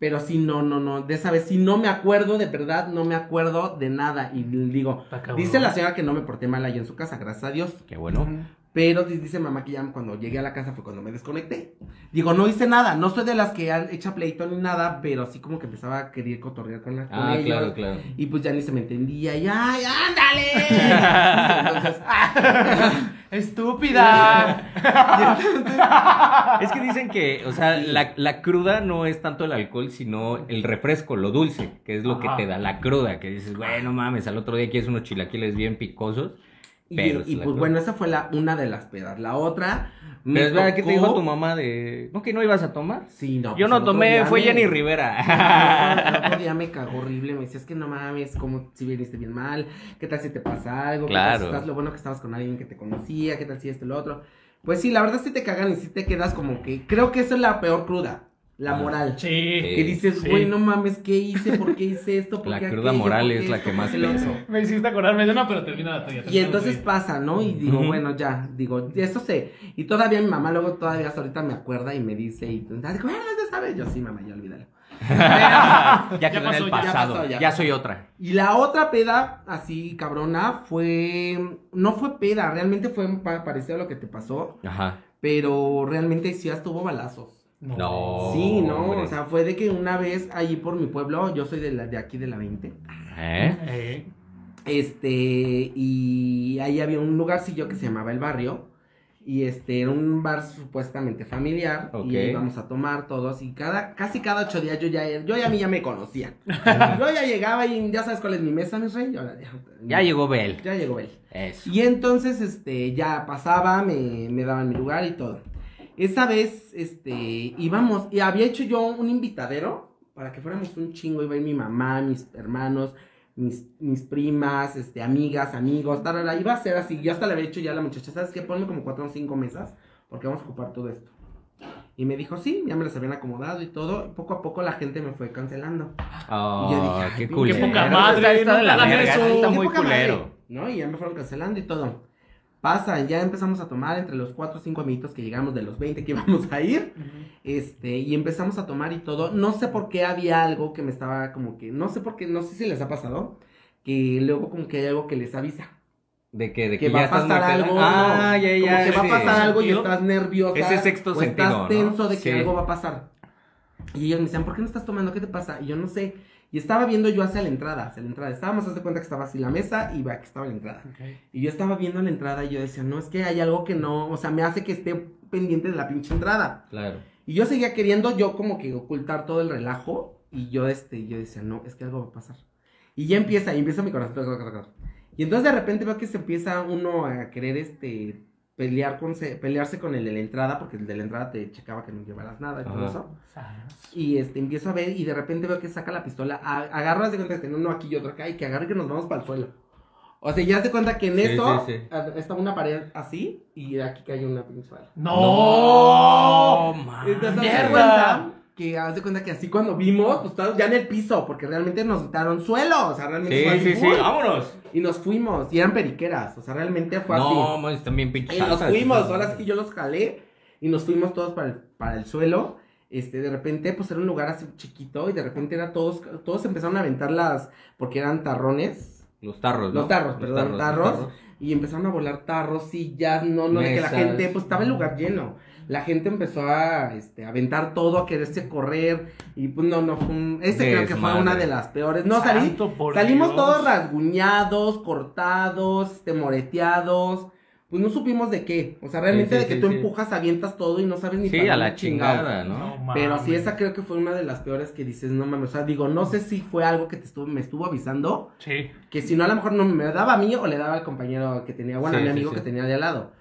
Pero sí, no, no, no, de esa vez sí no me acuerdo, de verdad, no me acuerdo de nada. Y digo, dice la señora que no me porté mal allá en su casa, gracias a Dios.
Qué bueno.
Pero di- dice mamá que ya cuando llegué a la casa fue cuando me desconecté. Digo, no hice nada, no soy de las que han echa pleito ni nada, pero así como que empezaba a querer cotorrear con, la, con
Ah,
ellos.
claro, claro.
Y pues ya ni se me entendía, y ¡ay, ándale! [LAUGHS] Entonces, [LAUGHS]
¡Estúpida! [LAUGHS]
Es que dicen que, o sea, la, la cruda no es tanto el alcohol, sino el refresco, lo dulce, que es lo
Ajá.
que te da la cruda. Que dices, bueno, mames, al otro día quieres unos chilaquiles bien picosos.
Y,
Pero
y
la
pues bueno, esa fue la, una de las pedas. La otra. me
Pero es verdad, ¿qué te dijo tu mamá de. ¿No que no ibas a tomar?
Sí, no.
Yo
pues,
no tomé, fue
me-
Jenny [LAUGHS]
No,
Rivera.
el otro día [LAUGHS] me cagó horrible, me decía, es que no mames, como si viniste bien mal, qué tal si te pasa algo, qué tal
Claro.
si estás, lo bueno que estabas con alguien que te conocía, qué tal si esto y lo otro. Pues sí, la verdad sí te cagan y sí te quedas como que, creo que eso es la peor cruda, la
Ah,
moral.
Sí.
Que dices,
Sí.
güey, no mames, ¿qué hice? ¿Por qué hice esto? ¿Por
La
qué
cruda
aquello?
moral
¿Por qué
es la que
¿Por
más
otro?
Me hiciste acordarme de una, pero termina la tuya.
Y entonces pasa, ¿no? Y digo, bueno, ya, digo, eso sé. Y todavía mi mamá luego todavía hasta ahorita me acuerda y me dice, y ¿te acuerdas de esa vez? Yo sí, mamá, ya olvídalo. [LAUGHS]
ya
Ya
quedó en
pasó,
el
ya
pasado.
pasó,
ya,
ya
soy otra.
Y la otra peda, así cabrona, fue. No fue peda, realmente fue pa- parecido a lo que te pasó.
Ajá.
Pero realmente sí, ya estuvo balazos.
No.
Sí, no,
hombre.
o sea, fue de que una vez allí por mi pueblo, yo soy de, la, de aquí de la 20,
¿Eh?
Eh,
este, y ahí había un lugarcillo que se llamaba El Barrio, y este, era un bar supuestamente familiar,
Ok.
y íbamos a tomar todos, y cada, casi cada ocho días yo ya, yo ya a mí ya me conocían. [LAUGHS] yo ya llegaba y ya sabes cuál es mi mesa, mi rey, Ahora ya,
Ya llegó Bel.
Ya llegó él.
Eso.
Y entonces, este, ya pasaba, me, me daban mi lugar y todo. Esa vez, este, íbamos, y había hecho yo un invitadero para que fuéramos un chingo. Iba a ir mi mamá, mis hermanos, mis, mis primas, este, amigas, amigos, tarara. Iba a ser así. Yo hasta le había dicho ya a la muchacha, ¿sabes qué? Ponme como cuatro o cinco mesas, porque vamos a ocupar todo esto. Y me dijo, sí, ya me las habían acomodado y todo. Poco a poco la gente me fue cancelando.
Oh,
Y yo dije, ay,
qué
qué
culero.
poca
Está-
madre,
está,
no
de la verga,
eso.
está
Qué
muy
poca madre,
culero.
¿No? Y ya me fueron cancelando y todo. Pasa, ya empezamos a tomar entre los cuatro o cinco amiguitos que llegamos de los 20 que [LAUGHS] íbamos a ir. Este, y empezamos a tomar y todo. No sé por qué había algo que me estaba como que, no sé por qué, no sé si les ha pasado, que luego como que hay algo que les avisa.
De que, de
Que,
que,
va a pasar algo.
Ah,
no,
ya, ya.
Como que va a
sí.
pasar algo y estás nerviosa.
Ese sexto
o
sentido,
Estás
¿no?
tenso de que
Sí.
algo va a pasar. Y ellos me decían, ¿por qué no estás tomando? ¿Qué te pasa? Y yo no sé. Y estaba viendo yo hacia la entrada, hacia la entrada. Estábamos, haz de cuenta que estaba así la mesa y va, que estaba la entrada. Y yo estaba viendo la entrada y yo decía, no, es que hay algo que no, o sea, me hace que esté pendiente de la pinche entrada.
Claro.
Y yo seguía queriendo yo como que ocultar todo el relajo y yo, este, yo decía, no, es que algo va a pasar. Y ya empieza, y empieza mi corazón. Y entonces de repente veo que se empieza uno a querer, este, pelear con, se- pelearse con el de la entrada, porque el de la entrada te checaba que no llevaras nada y todo eso. Y este, empiezo a ver y de repente veo que saca la pistola, a- agarra, haz de cuenta que tiene uno aquí y otro acá, y que agarra y que nos vamos para el suelo. O sea, ya se cuenta que en
Sí,
eso
sí, sí.
a- está una pared así y aquí cae una pinche bala.
¡No!
Entonces, de
¡Mierda!
Que haz de cuenta que así cuando vimos, pues estábamos ya en el piso, porque realmente nos quitaron suelo, o sea, realmente fue
Sí,
así,
sí, sí.
¡uy!
Vámonos.
Y nos fuimos, y eran periqueras, o sea, realmente fue
No,
así.
man, están bien pinches.
Y nos
altas.
fuimos, ahora sí que yo los jalé y nos fuimos todos para el, para el suelo. Este, de repente, pues era un lugar así chiquito y de repente era todos, todos empezaron a aventar las, porque eran tarrones,
Los tarros, ¿no?
Los tarros, perdón,
los
tarros. y empezaron a volar tarros, sillas, no, no, de que la
Mesas.
gente, pues estaba el lugar lleno. La gente empezó a, este, a aventar todo, a quererse correr, y pues no, no, fue un- ese creo que fue una de las peores. No, salí, salimos
Dios.
todos rasguñados, cortados, este, moreteados, pues no supimos de qué, o sea, realmente
Sí, sí,
de que
sí,
tú empujas, avientas todo y no sabes ni
Sí,
para
a la chingada, ¿no?
No
Pero sí, esa creo que fue una de las peores que dices, no mames, o sea, digo, no sé si fue algo que te estuvo, me estuvo avisando,
Sí.
que si no a lo mejor no me daba a mí o le daba al compañero que tenía, bueno, a mi amigo que tenía de al lado.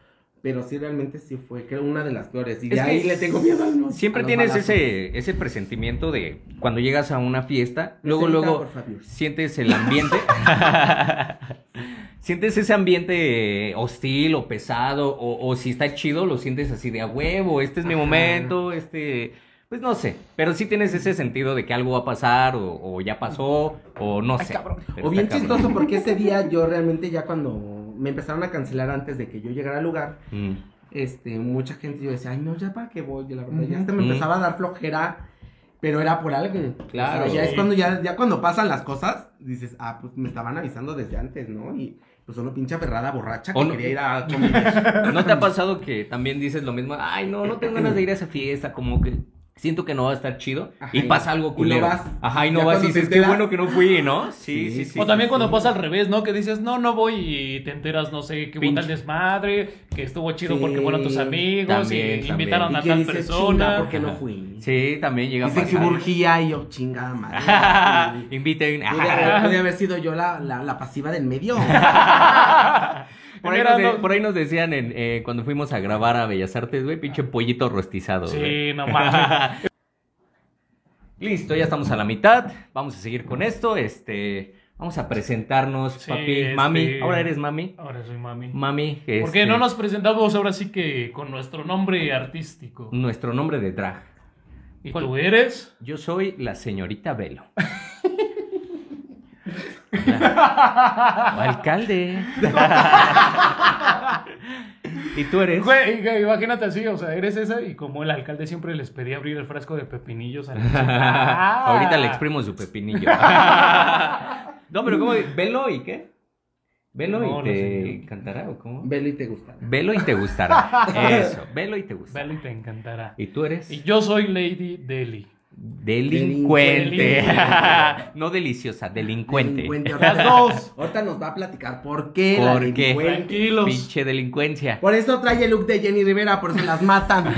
Pero sí, realmente sí fue, creo, una de las peores. Y de ahí le tengo miedo a los
Siempre tienes
balazos.
ese, ese presentimiento de cuando llegas a una fiesta, luego, luego sientes el ambiente. [LAUGHS] sientes ese ambiente hostil o pesado, o, o si está chido, lo sientes así de a huevo, este es mi
Ajá.
momento, este. Pues no sé, pero sí tienes ese sentido de que algo va a pasar, o, o ya pasó, o no sé.
O bien chistoso porque ese día yo realmente ya cuando me empezaron a cancelar antes de que yo llegara al lugar,
Mm.
este, mucha gente yo decía, ay no, ya para qué voy, Yo, la verdad, ya hasta me
Ujú.
empezaba a dar flojera, pero era por algo.
Claro.
O sea, ya es cuando ya, ya cuando pasan las cosas, dices, ah, pues me estaban avisando desde antes, ¿no? Y pues uno pinche aferrada borracha que
no-
quería ir a [LAUGHS] comer.
¿No te ha pasado que también dices lo mismo? Ay, no, no tengo ganas de ir a esa fiesta, como que siento que no va a estar chido.
Ajá,
y pasa algo
y no
culero.
vas.
Ajá, y no vas y dices, qué bueno que no fui, ¿no? [LAUGHS] Sí,
Sí,
sí.
O también
sí,
cuando
sí.
pasa al revés, ¿no? Que dices, no, no voy y te enteras, no sé, que hubo tal desmadre, que estuvo chido
Sí,
porque fueron tus amigos
también,
y
también.
invitaron
Y
a
que
tal
dices,
persona.
¿por qué no fui?
Sí, también llega a pasar.
urgía y yo, chingada madre. [LAUGHS]
Inviten.
Pude haber, pude [LAUGHS] haber sido yo la, la, la pasiva del medio.
Por ahí, nos de-
no-
por ahí nos decían en, eh, cuando fuimos a grabar a Bellas Artes, güey, pinche pollito rostizado. güey.
Sí, no mames. [LAUGHS]
Listo, ya estamos a la mitad. Vamos a seguir con esto. Este, vamos a presentarnos,
Sí,
papi,
este-
mami. Ahora eres mami.
Ahora soy mami.
Mami,
Porque
este,
no nos presentamos ahora sí que con nuestro nombre artístico.
nuestro nombre de drag.
¿Y
¿Cuál?
tú eres?
Yo soy la señorita Velo. [LAUGHS] O alcalde. [LAUGHS] ¿Y tú eres?
Güey, güey, imagínate así, o sea, eres esa y como el alcalde siempre les pedía abrir el frasco de pepinillos a la. [LAUGHS]
Ahorita le exprimo su pepinillo. [LAUGHS] no, pero ¿cómo? ¿Velo y qué? Velo
No,
y
no
te
sé.
cantará, ¿o cómo?
Velo y te gusta.
Velo y te gustará. Eso, velo y te gustará.
Velo y te encantará.
¿Y tú eres?
Y yo soy Lady Deli.
Delincuente.
Delincuente. [LAUGHS]
no deliciosa, delincuente.
Delincuente.
Las dos. [LAUGHS]
Ahorita nos va a platicar por qué la
¿Por qué?
delincuente.
Tranquilos.
Pinche delincuencia.
Por eso trae el look de Jenny Rivera, por eso las matan. [LAUGHS]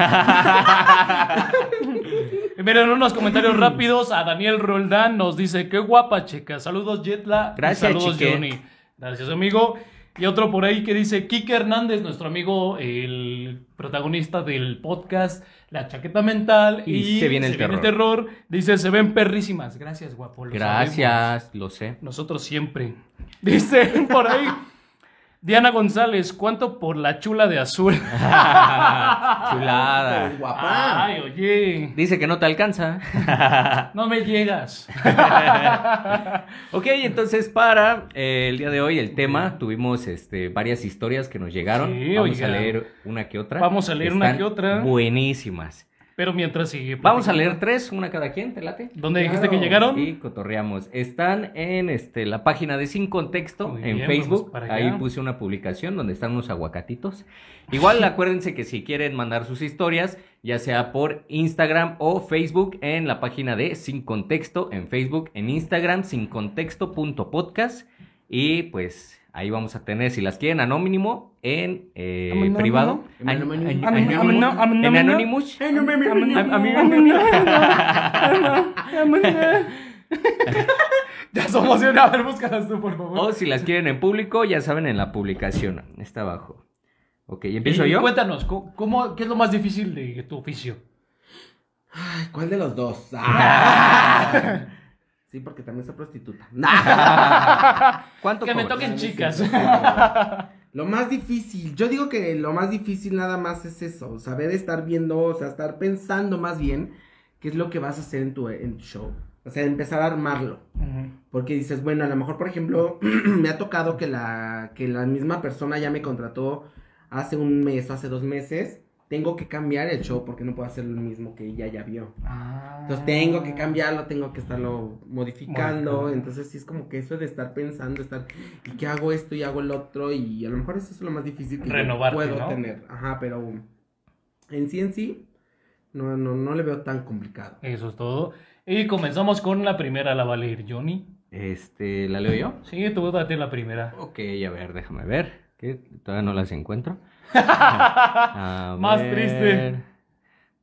Miren, unos comentarios rápidos. A Daniel Roldán nos dice: Qué guapa, chica. Saludos, Jetla. y
Gracias,
Saludos,
chique.
Johnny. Gracias, amigo. Y otro por ahí que dice: Kike Hernández, nuestro amigo, el protagonista del podcast La Chaqueta Mental.
Y se viene el
terror. Dice: Se ven perrísimas. Gracias, guapo. sabemos.
Gracias, lo sé.
Nosotros siempre. [LAUGHS] Dice por ahí. Diana González, ¿cuánto por la chula de azul? [LAUGHS]
Chulada.
Guapa.
Ay, oye.
Dice que no te alcanza. [LAUGHS]
No me llegas. [LAUGHS]
ok, entonces para eh, el día de hoy el tema, tuvimos este, varias historias que nos llegaron.
Sí,
Vamos
oiga.
a leer una que otra.
Vamos a leer una que otra.
Buenísimas.
Pero mientras sigue.
Vamos a leer tres, una cada quien, ¿te late?
¿Dónde dijiste que llegaron?
Y cotorreamos. Están en este, la página de Sin Contexto
Muy
en
bien,
Facebook. Ahí puse una publicación donde están unos aguacatitos. Igual [LAUGHS] acuérdense que si quieren mandar sus historias, ya sea por Instagram o Facebook, en la página de Sin Contexto, en Facebook, en Instagram, sincontexto.podcast. Y pues ahí vamos a tener, si las quieren anónimo, en eh,
Anónimo.
privado. En Anonymous. [LAUGHS]
Ya somos una. A ver, búscalas tú, por favor.
O si las quieren en público, ya saben, en la publicación. Está abajo. Ok, ¿empiezo
Y
yo?
Cuéntanos, ¿cómo, cómo- ¿qué es lo más difícil de tu oficio?
Ay, ¿Cuál de los dos? [LAUGHS] Ah. Sí, porque también soy prostituta. [LAUGHS]
¿Cuánto
Que me
cobras?
toquen chicas.
Lo más difícil, yo digo que lo más difícil nada más es eso, saber estar viendo, o sea, estar pensando más bien qué es lo que vas a hacer en tu, en tu show. O sea, empezar a armarlo. Porque dices, bueno, a lo mejor, por ejemplo, [CLEARS THROAT] me ha tocado que la, que la misma persona ya me contrató hace un mes o hace dos meses. Tengo que cambiar el show porque no puedo hacer lo mismo que ella ya vio. Entonces tengo que cambiarlo, tengo que estarlo modificando. Entonces sí es como que eso de estar pensando, estar, ¿y qué hago esto y hago el otro? Y a lo mejor eso es lo más difícil que yo puedo
¿no?
tener. Ajá, pero en sí en sí, no, no, no le veo tan complicado.
Eso es todo. Y comenzamos con la primera, la va a leer Johnny.
Este, ¿la leo yo?
Sí, tú date la primera.
Ok, a ver, déjame ver. Que todavía no las encuentro. [LAUGHS] A
Más
ver.
triste.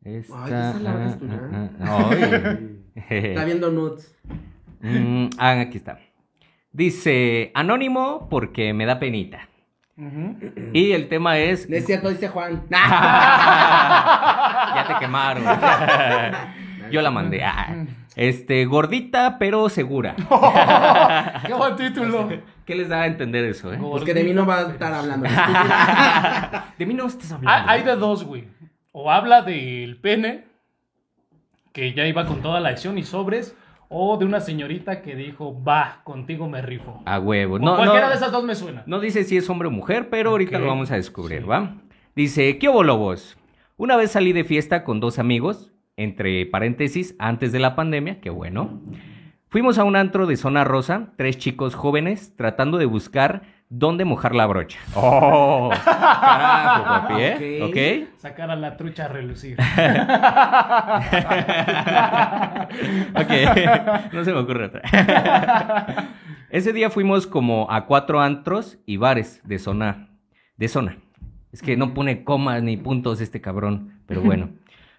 Esta.
Ay, esa larga es tuya.
ah, ah, ay. [LAUGHS]
Está viendo nudes.
Mm, ah, aquí está. Dice, anónimo porque me da penita. Y el tema es...
No es cierto, dice Juan. [LAUGHS]
ya te quemaron. Yo la mandé. Ah, Este, gordita pero segura.
¡Qué buen título!
¿Qué les da a entender eso, eh?
Pues que de mí no va a estar hablando. [LAUGHS]
De mí no estás hablando.
hay de dos, güey. O habla del pene, que ya iba con toda la acción y sobres, o de una señorita que dijo, va, contigo me rifo.
A huevo.
O
No,
cualquiera
no,
de esas dos me suena.
no dice si es hombre o mujer, pero ahorita
Ok.
lo vamos a descubrir,
Sí.
¿va? Dice, ¿qué hubo lobos? Una vez salí de fiesta con dos amigos, entre paréntesis, antes de la pandemia, qué bueno. Fuimos a un antro de zona rosa, tres chicos jóvenes, tratando de buscar dónde mojar la brocha. [LAUGHS] ¡Oh! [LAUGHS] Carajo, papi, ¿eh?
Ok.
¿Ok?
Sacar a la trucha a relucir. [LAUGHS]
ok, no se me ocurre otra. Ese día fuimos como a cuatro antros y bares de zona. De zona. Es que no pone comas ni puntos este cabrón, pero bueno.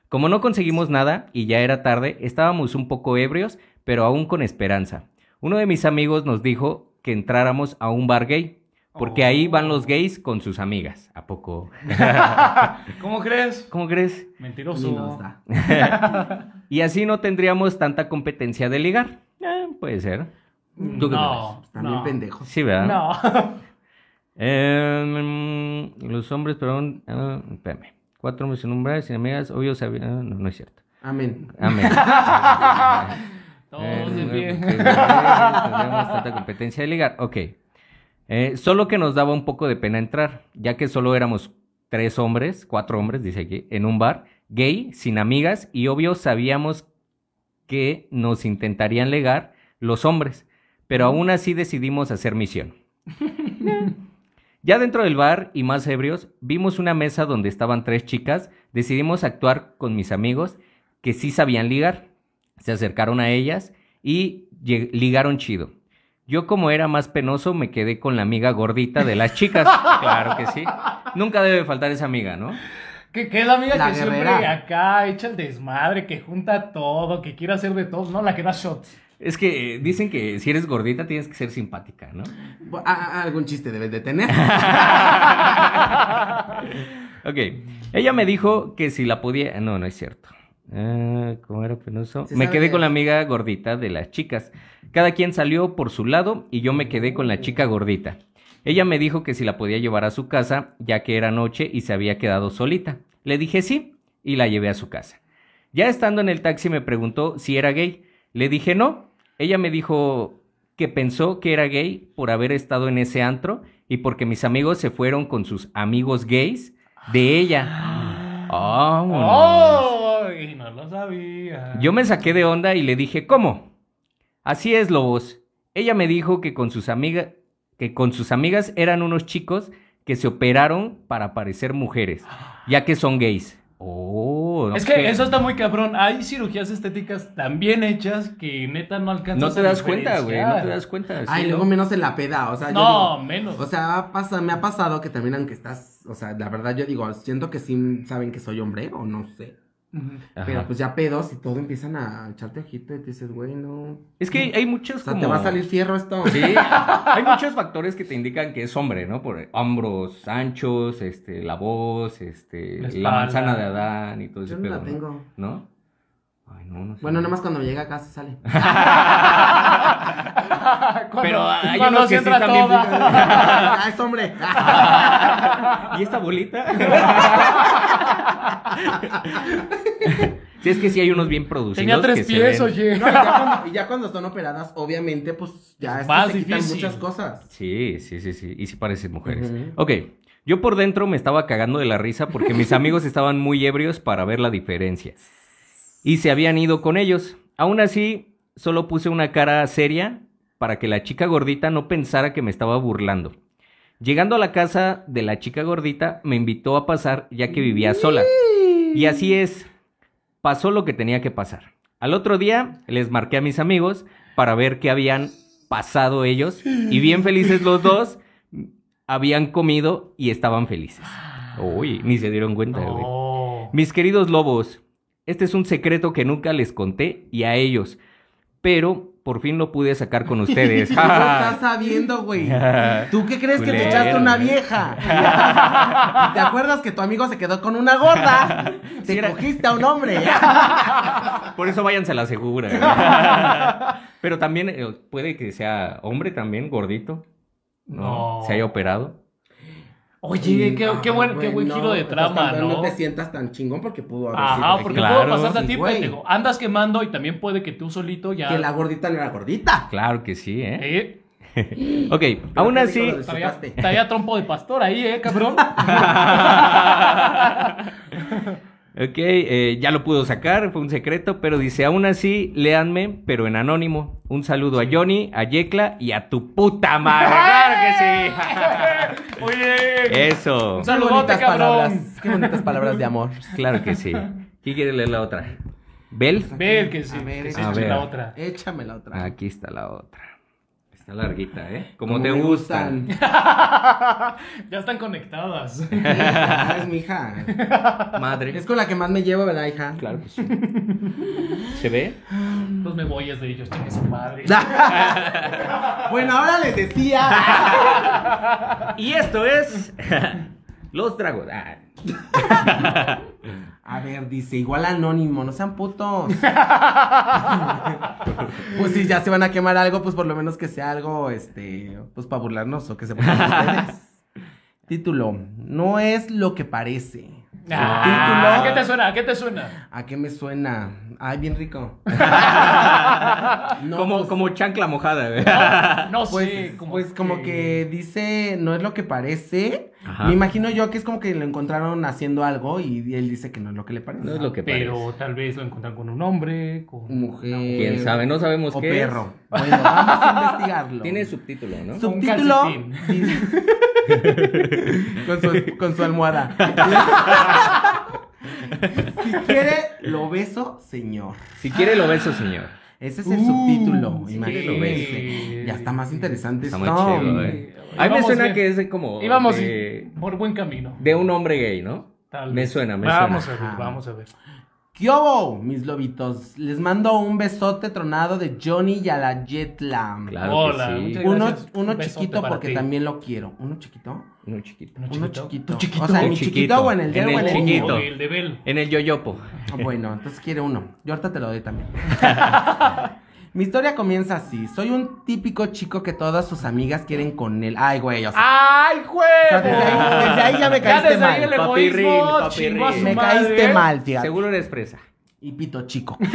Como no conseguimos nada y ya era tarde, estábamos un poco ebrios, pero aún con esperanza. Uno de mis amigos nos dijo que entráramos a un bar gay, porque ahí van los gays con sus amigas. ¿A poco? [LAUGHS]
¿Cómo crees?
¿Cómo crees?
Mentiroso.
nos da. [LAUGHS]
Y así no tendríamos tanta competencia de ligar. Eh, puede ser. ¿Tú qué
No,
También
no.
pendejos.
Sí, ¿verdad?
No. [LAUGHS]
Eh, mm, los hombres, perdón, espérame. Cuatro hombres en un bar, sin amigas, obvio sabía. ah, no, no es cierto.
Amén.
Amén.
Todos
Eh,
pie.
porque tendríamos tanta competencia de ligar. Ok. Eh, solo que nos daba un poco de pena entrar, ya que solo éramos tres hombres, cuatro hombres, dice aquí, en un bar, gay, sin amigas, y obvio sabíamos que nos intentarían legar los hombres, pero aún así decidimos hacer misión. Ya dentro del bar y más ebrios, vimos una mesa donde estaban tres chicas. Decidimos actuar con mis amigos que sí sabían ligar. Se acercaron a ellas y ligaron chido. Yo como era más penoso me quedé con la amiga gordita de las chicas. [LAUGHS] Claro que sí. Nunca debe faltar esa amiga, ¿no?
Que, que es la amiga
La
que siempre acá echa el desmadre, que junta todo, que quiere hacer de todo, ¿no? La que da shots.
Es que eh, dicen que si eres gordita tienes que ser simpática, ¿no?
Ah, algún chiste debes de tener. [LAUGHS]
Ok. Ella me dijo que si la podía. No, no es cierto. Ah, ¿Cómo era penoso? Me quedé
que-
con la amiga gordita de las chicas. Cada quien salió por su lado y yo me quedé con la chica gordita. Ella me dijo que si la podía llevar a su casa, ya que era noche y se había quedado solita. Le dije sí y la llevé a su casa. Ya estando en el taxi me preguntó si era gay. Le dije no. Ella me dijo que pensó que era gay por haber estado en ese antro y porque mis amigos se fueron con sus amigos gays de ella. [GASPS] Vámonos.
¡Ay! No lo sabía.
Yo me saqué de onda y le dije, ¿cómo? Así es, Lobos. Ella me dijo que con sus amigas, que con sus amigas eran unos chicos que se operaron para parecer mujeres, ya que son gays. Oh,
Es que eso está muy cabrón. Hay cirugías estéticas tan bien hechas que neta no alcanzas
No te das cuenta, güey, no te das cuenta.
Ay,
sí,
luego
¿no?
menos en la peda, o sea, yo
No,
digo-
menos.
O sea, pasa, me ha pasado que también aunque estás, o sea, la verdad yo digo, siento que sí saben que soy hombre o no sé. Pero pues ya pedos y todo empiezan a echarte ojito y te dices, güey, no.
Es que hay muchos
O sea,
como...
te va a salir fierro esto.
Sí, hay muchos factores que te indican que es hombre, ¿no? Por hombros anchos, este, la voz, este,
La
manzana de Adán y todo ese
Yo no
pedo,
la tengo.
¿no? Ay, no, no sé.
Bueno, nada más cuando me llega acá se sale.
Cuando- [LAUGHS]
Pero hay
cuando
unos
se
que sí
entra
bien
toda.
ah, es hombre. [LAUGHS]
¿Y esta bolita? [LAUGHS] sí, es que sí hay unos bien producidos.
Tenía
que
tres
se
pies,
ven-
oye.
No, y, ya cuando, y ya cuando son operadas, obviamente, pues ya es que
Más
se quitan muchas cosas.
Sí, sí, sí, sí. Y sí parecen mujeres.
Ujú.
Ok. Yo por dentro me estaba cagando de la risa porque mis amigos estaban muy ebrios para ver la diferencia. Y se habían ido con ellos. Aún así, solo puse una cara seria para que la chica gordita no pensara que me estaba burlando. Llegando a la casa de la chica gordita, me invitó a pasar ya que vivía sola. Y así es, pasó lo que tenía que pasar. Al otro día les marqué a mis amigos para ver qué habían pasado ellos y bien felices los dos habían comido y estaban felices. Uy, ni se dieron cuenta, güey.
No.
Mis queridos lobos, este es un secreto que nunca les conté y a ellos, pero por fin lo pude sacar con [LAUGHS] ustedes.
¿Qué [LAUGHS] estás sabiendo, güey? [LAUGHS] ¿Tú qué crees que te echaste una vieja? ¿Te acuerdas que tu amigo se quedó con una gorda?
Sí,
Te
era-
cogiste a un hombre.
Por eso váyanse a la segura. Pero también eh, puede que sea hombre también, gordito. No.
No.
Se haya operado.
Oye, qué, qué buen, qué buen giro de trama, ¿no?
No te sientas tan chingón porque pudo haber
Ajá,
sido
porque
Claro.
puede pasarte a ti, pendejo. Andas quemando y también puede que tú solito ya.
que la gordita no era gordita.
Claro que sí, ¿eh?
Eh, [LAUGHS]
Ok, aún así.
traía trompo de pastor ahí, ¿eh, cabrón? [LAUGHS] [LAUGHS]
Ok, eh, ya lo pudo sacar, fue un secreto, pero dice, aún así, léanme, pero en anónimo. Un saludo a Johnny, a Yecla y a tu puta madre. ¡Claro que sí! [LAUGHS]
Oye.
Eso,
Un
Qué
saludote,
bonitas
cabrón.
palabras. Qué bonitas palabras de amor. [LAUGHS]
claro que sí. ¿Quién quiere leer la otra? ¿Bel?
Ver que sí.
A ver,
que se
a
eche
ver.
la otra.
Échame la otra.
Aquí está la otra. Está larguita, ¿eh? Como,
Como
te gustan. [LAUGHS]
ya están conectadas. [LAUGHS]
Es mi hija.
Madre.
Es con la que más me llevo, ¿verdad, hija?
Claro que sí. ¿Se ve?
Los me voy de ellos, chingue su madre. [LAUGHS]
bueno, ahora les decía.
Y esto es. Los dragos. Ah. [LAUGHS]
A ver, dice, igual anónimo, no sean putos. [LAUGHS] pues si ya se van a quemar algo, pues por lo menos que sea algo, este, pues para burlarnos o que se burlen ustedes. [LAUGHS] Título, no es lo que parece.
Ah, ¿A qué te suena? ¿A qué te suena?
¿A qué me suena? Ay, bien rico. No,
como,
pues-
como chancla mojada, güey.
No
Pues,
sé. Como
pues como que dice, no es lo que parece.
Ajá.
Me imagino yo que es como que lo encontraron haciendo algo y él dice que no es lo que le parece.
No es lo que
Pero
parece.
tal vez lo encuentran con un hombre, con
Mujer.
¿Quién sabe? No sabemos
o
qué
perro. Bueno, vamos a investigarlo.
Tiene subtítulo, ¿no?
Subtítulo. con, [LAUGHS] su, con su almohada. [LAUGHS] si quiere, lo beso, señor.
Si quiere lo beso, señor.
Ese es el
Uh,
subtítulo.
sí,
imagínense. Ya está más interesante
Está
esto.
muy chido,
Sí.
eh. A mí me suena
bien.
que es de como
Íbamos
de,
por buen camino.
de un hombre gay, ¿no?
Tal
Me suena, me
vamos
suena.
a ver, vamos a ver.
¿Qué hubo, mis lobitos? Les mando un besote tronado de Johnny y a la Jetla.
Claro
Hola,
que sí.
muchas
Uno,
gracias.
uno
Un
chiquito porque
ti.
también lo quiero. ¿Uno chiquito?
Uno chiquito.
Uno
Uno
chiquito.
chiquito. O sea, en mi
Chiquito.
chiquito o en el
En
dedo o
el
en el
chiquito.
El de Bel.
En el yoyopo.
Bueno, entonces quiere uno. Yo ahorita te lo doy también. [LAUGHS] Mi historia comienza así. Soy un típico chico que todas sus amigas quieren con él. Ay, güey, o sea,
¡Ay,
sea,
güey!
desde ahí- desde ahí ya me caíste
desde ahí
mal.
el egoísmo
me
madre.
caíste mal, fíjate.
Seguro eres fresa.
Y pito chico. [LAUGHS]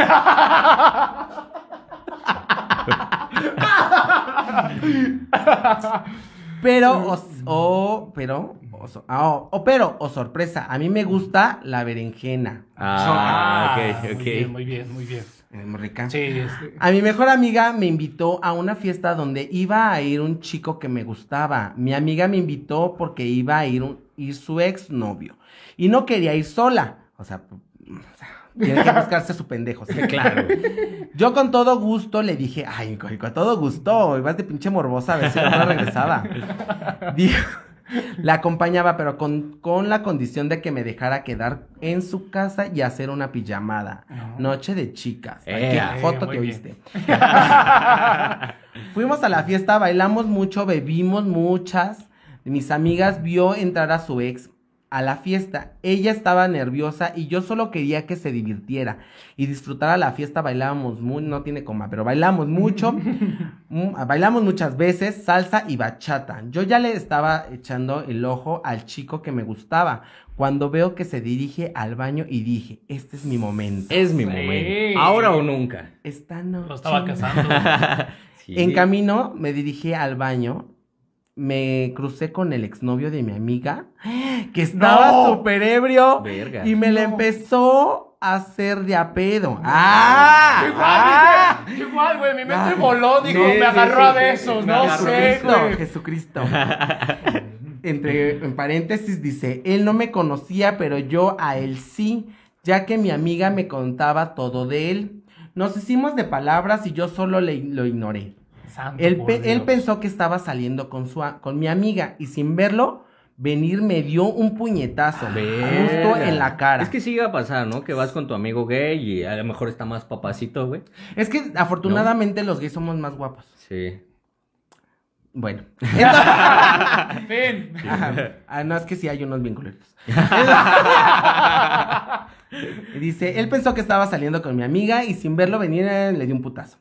pero, o, o- pero, o, so- ah, o- o pero, o sorpresa, a mí me gusta la berenjena.
Ah, ok,
Muy
ok.
bien, muy bien, muy bien.
Muy rica.
Sí,
A mi mejor amiga me invitó a una fiesta donde iba a ir un chico que me gustaba. Mi amiga me invitó porque iba a ir, un- ir su exnovio. Y no quería ir sola. O sea, p- o sea, tiene que buscarse su pendejo. ¿sí? [LAUGHS]
Claro.
Yo con todo gusto le dije, ay, con, con todo gusto, ibas de pinche morbosa a ver si no regresaba. Dijo, [LAUGHS] la acompañaba, pero con, con la condición de que me dejara quedar en su casa y hacer una pijamada. Noche de chicas.
Eh, muy
te
bien.
oíste. [LAUGHS] Fuimos a la fiesta, bailamos mucho, bebimos muchas. Mis amigas vio entrar a su ex a la fiesta. Ella estaba nerviosa y yo solo quería que se divirtiera y disfrutara la fiesta. Bailábamos muy, no tiene coma, pero bailamos mucho. [LAUGHS] Mm, bailamos muchas veces salsa y bachata. Yo ya le estaba echando el ojo al chico que me gustaba cuando veo que se dirige al baño y dije, este es mi momento.
Es mi
Sí.
momento. Ahora o nunca.
Esta noche.
lo estaba casando. [LAUGHS]
Sí.
En camino me dirigí al baño. Me crucé con el exnovio de mi amiga, [GASPS] que estaba
No.
súper ebrio
Verga.
y me la
No.
empezó a hacer de a pedo. ¡Ah! ¡Ah!
Igual, güey, igual, güey, mi mente
Ah.
voló, digo,
Sí,
me agarró
sí,
a
sí,
besos, no sé,
Jesucristo,
güey. [LAUGHS]
Jesucristo. Entre en paréntesis dice, él no me conocía, pero yo a él sí, ya que mi amiga me contaba todo de él. Nos hicimos de palabras y yo solo le- lo ignoré.
Santo
Él, pe- pensó que estaba saliendo con, su, con mi amiga y sin verlo venir me dio un puñetazo justo
Verga.
en la cara.
Es que sí iba a pasar, ¿no? Que vas con tu amigo gay y a lo mejor está más papacito, güey.
Es que afortunadamente los gays somos más guapos.
Sí.
Bueno. [LAUGHS] Entonces-. Ah, no, es que sí hay unos vínculos. [LAUGHS] Dice, él pensó que estaba saliendo con mi amiga y sin verlo venir eh, le dio un putazo.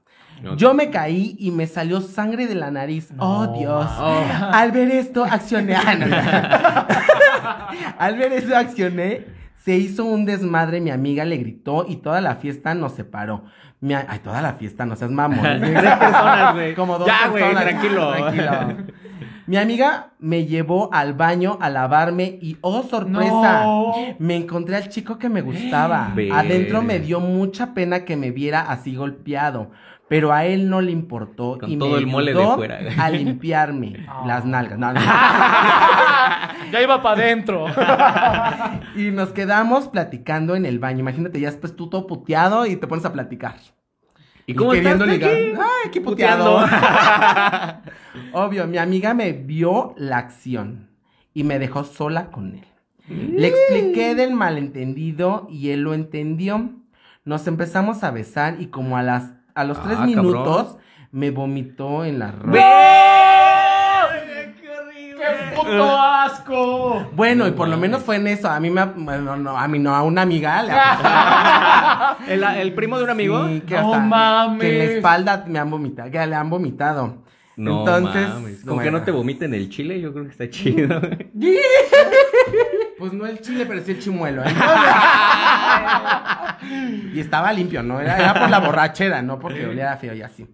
Yo me caí y me salió sangre de la nariz. oh, Dios.
Oh.
Al ver esto, accioné. Ah. [LAUGHS] Al ver esto, accioné. Se hizo un desmadre, mi amiga le gritó y toda la fiesta nos separó. Mi a- Ay, toda la fiesta, no seas mamón. [LAUGHS]
Tres personas, güey.
Como dos
Ya, güey, tranquilo. [LAUGHS]
Tranquilo. Mi amiga me llevó al baño a lavarme y, oh, sorpresa.
No.
Me encontré al chico que me gustaba. Adentro me dio mucha pena que me viera así golpeado. Pero a él no le importó
Con
y
todo
me
el mole de fuera.
a limpiarme [LAUGHS]
Ah.
las nalgas. No, no. [LAUGHS]
Ya iba para adentro. [LAUGHS]
y nos quedamos platicando en el baño. Imagínate, ya después tú todo puteado y te pones a platicar.
¿Y cómo
queriendo
estás?
ligar.
Aquí?
Ay, qué puteado. Obvio, mi amiga me vio la acción y me dejó sola con él. Le expliqué del malentendido y él lo entendió. Nos empezamos a besar y como a las a los
Ah,
tres
cabrón.
minutos me vomitó en la ropa.
¡Qué puto asco!
Bueno, y por lo menos fue en eso. A mí me, bueno, no, a mí no, a una amiga le [LAUGHS]
¿El, el primo de un amigo?
Sí, que
No
hasta-
mames.
Que en la espalda me han vomitado, que le han vomitado.
No
Entonces,
mames. Con que
bueno.
no te vomiten el chile, yo creo que está chido. [LAUGHS]
Pues no el chile, pero sí el chimuelo. ¿eh? [LAUGHS] y estaba limpio, ¿no? Era, era por la borrachera, no porque olía feo y así.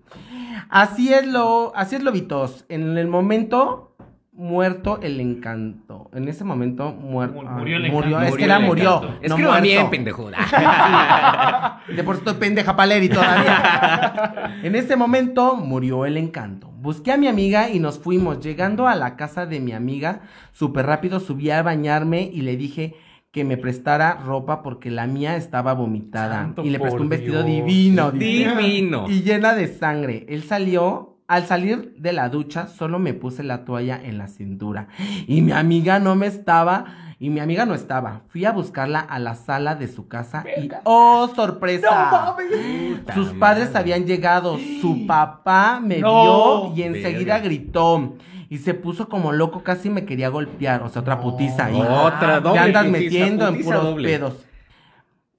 Así es lo, así es Lobitos. En el momento muerto el encanto. En ese momento muerto.
Mu- murió el
murió,
encanto.
es
Murió
que era murió.
encanto.
no
Escriba
muerto.
bien, pendejo. [LAUGHS]
De por sí estoy pendeja paleri todavía. [LAUGHS] en ese momento murió el encanto. Busqué a mi amiga y nos fuimos. Llegando a la casa de mi amiga, súper rápido subí a bañarme y le dije que me prestara ropa porque la mía estaba vomitada.
Santo
y le presté un vestido
Dios.
divino.
Divino.
Y llena de sangre. Él salió. Al salir de la ducha, solo me puse la toalla en la cintura. Y mi amiga no me estaba. Y mi amiga no estaba. Fui a buscarla a la sala de su casa y ¡oh, sorpresa! Sus
Puta
padres
madre.
habían llegado. Su papá me
No.
vio y enseguida
Verga.
gritó. Y se puso como loco, casi me quería golpear. O sea, otra
No.
putiza ahí.
Otra, doble
Ya andas
putiza,
metiendo en puros
doble.
pedos.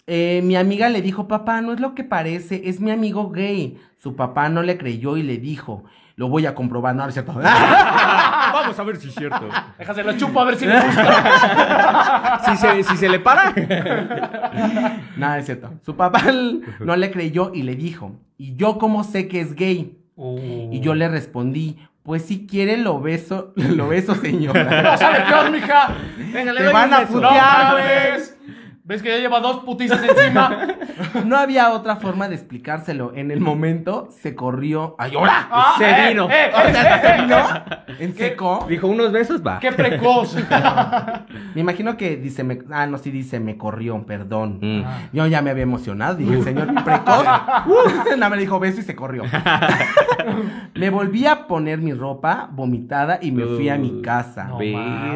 Eh, mi amiga le dijo, papá, no es lo que parece, es mi amigo gay. Su papá no le creyó y le dijo, lo voy a comprobar, no, no es cierto. [LAUGHS]
Vamos a ver si es cierto.
Déjase la chupa a ver si le [LAUGHS] gusta.
Si se, si se le para. [LAUGHS]
Nada, es cierto. Su papá no le creyó y le dijo, ¿y yo cómo sé que es gay? Y yo le respondí, pues si quiere lo beso, lo beso,
No
señora.
sale peor, mija.
Venga,
Te van a
No
putear,
mames. ¿Ves que ya lleva dos putizas encima? [LAUGHS]
No había otra forma de explicárselo. En el momento se corrió. ¡Ay, ahora!
Ah,
Se
eh,
vino.
eh,
O
eh,
sea,
eh,
se
eh,
vino
eh.
en seco.
Dijo unos besos, va.
Qué precoz. [LAUGHS]
Me imagino que dice, me- ah, no, sí dice, me corrió, perdón.
Mm.
Yo ya me había emocionado, dije, el señor precoz. [LAUGHS] Uh, nada, me dijo beso y se corrió. me volví a poner mi ropa vomitada y me fui a mi casa.
No.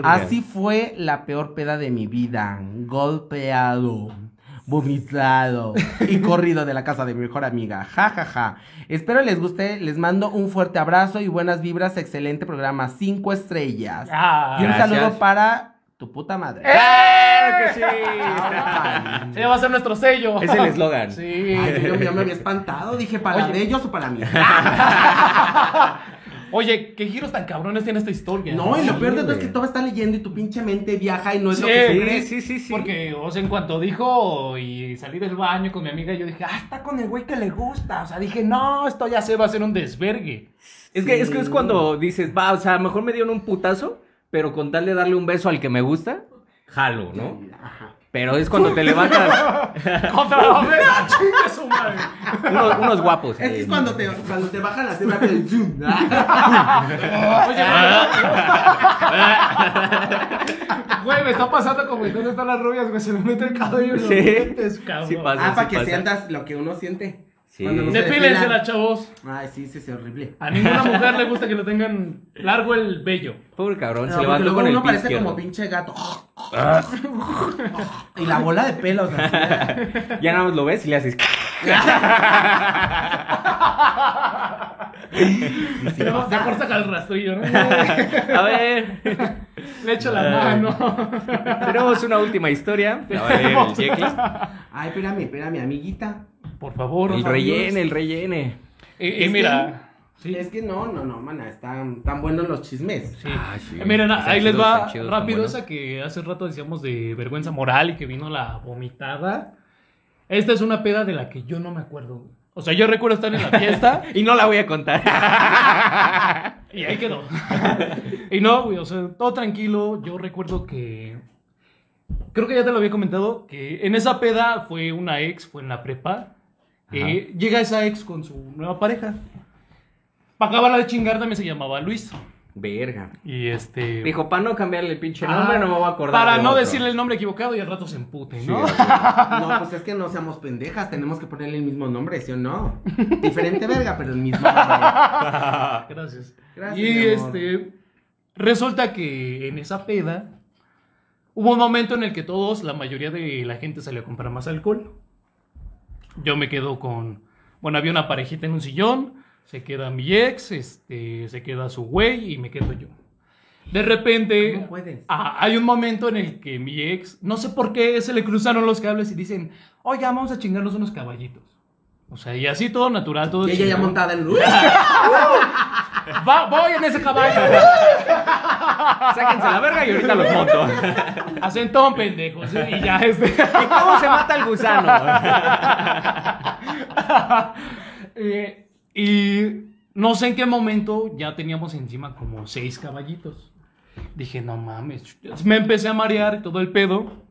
Así fue la peor peda de mi vida. Golpeado, vomitado y corrido de la casa de mi mejor amiga. Ja, ja, ja. Espero les guste. Les mando un fuerte abrazo y buenas vibras. Excelente programa. Cinco estrellas.
Ah,
y un
Gracias.
saludo para tu puta madre.
¡Claro que sí!
Ese va a ser nuestro sello.
Es el eslogan.
Sí.
Ay, yo ya me había espantado. Dije, ¿para
Oye.
de ellos o para mí? [LAUGHS]
Oye, qué giros tan cabrones tiene esta historia.
No, y lo peor de todo es que todo está leyendo y tu pinche mente viaja y no es lo que tú
Sí,
crees.
sí, sí, sí.
Porque, o sea, en cuanto dijo y salí del baño con mi amiga, yo dije, ah, está con el güey que le gusta. O sea, dije, no, esto ya se va a hacer un desvergue.
Es que, es que es cuando dices, va, o sea, mejor me dieron un putazo, pero con tal de darle un beso al que me gusta, jalo, ¿no? Pero es cuando te levantas [LAUGHS]
Contra la verga, [LAUGHS] chingue su madre.
unos, unos guapos.
Es es cuando te, cuando te bajan rápido el zoom. [LAUGHS]
Oye, güey, me está pasando como ¿dónde están las rubias? güey? se me mete el cabello en los
Sí.
dientes, cabrón.
Sí pasa.
Ah, para que sientas lo que uno siente.
Sí.
Depílensela, chavos.
Ay, sí, sí, sí, horrible.
A ninguna [LAUGHS] mujer le gusta que le tengan largo el vello.
Pobre cabrón,
No,
se levantó
luego
con el
uno
pie
parece
izquierdo.
como pinche gato. [LAUGHS] y la bola de pelos así. [LAUGHS]
Ya nada más lo ves y le haces.
Mejor saca el rastrillo, ¿no?
A ver,
Le echo la mano.
tenemos una última historia. La va a leer el Jekyll.
Ay, espérame, espérame, amiguita.
Por favor,
El rellene, el rellene.
Y, y
Es
mira. Sí.
Es que no, no, no, mana, están tan buenos los chismes.
Sí.
Ah, sí.
Eh, Miren, ahí les va rápido esa que hace rato decíamos de vergüenza moral y que vino la vomitada. Esta es una peda de la que yo no me acuerdo. O sea, yo recuerdo estar en la fiesta [LAUGHS]
Y no la voy a contar. [LAUGHS]
y ahí quedó. y no, güey, o sea, todo tranquilo. Yo recuerdo que. Creo que ya te lo había comentado, que en esa peda fue una ex, fue en la prepa. Eh, llega esa ex con su nueva pareja. Para acabarla de chingar también se llamaba Luis.
Verga.
Y este.
Dijo, para no cambiarle el pinche
Ah,
nombre, no me voy a acordar.
Para
de
no
otro".
decirle el nombre equivocado y al rato se empute, ¿no? [LAUGHS]
No, pues es que no seamos pendejas, tenemos que ponerle el mismo nombre, ¿sí o no? Diferente verga, pero el mismo nombre. [LAUGHS]
Gracias.
Gracias,
y este. Resulta que en esa peda hubo un momento en el que todos, la mayoría de la gente salió a comprar más alcohol. Yo me quedo con. Bueno, había una parejita en un sillón. Se queda mi ex, este, se queda su güey y me quedo yo. De repente, ah, hay un momento en el que mi ex, no sé por qué, se le cruzaron los cables y dicen, oye, vamos a chingarnos unos caballitos. O sea, y así todo natural, todo
Y ella ya montada en [LAUGHS]
Va- voy en ese caballo. [LAUGHS]
Sáquense la verga y ahorita los monto.
Acentón, pendejos. Y ya este.
¿Y cómo se mata el gusano? [LAUGHS]
Eh, y no sé en qué momento ya teníamos encima como seis caballitos. Dije, no mames. Me empecé a marear todo el pedo.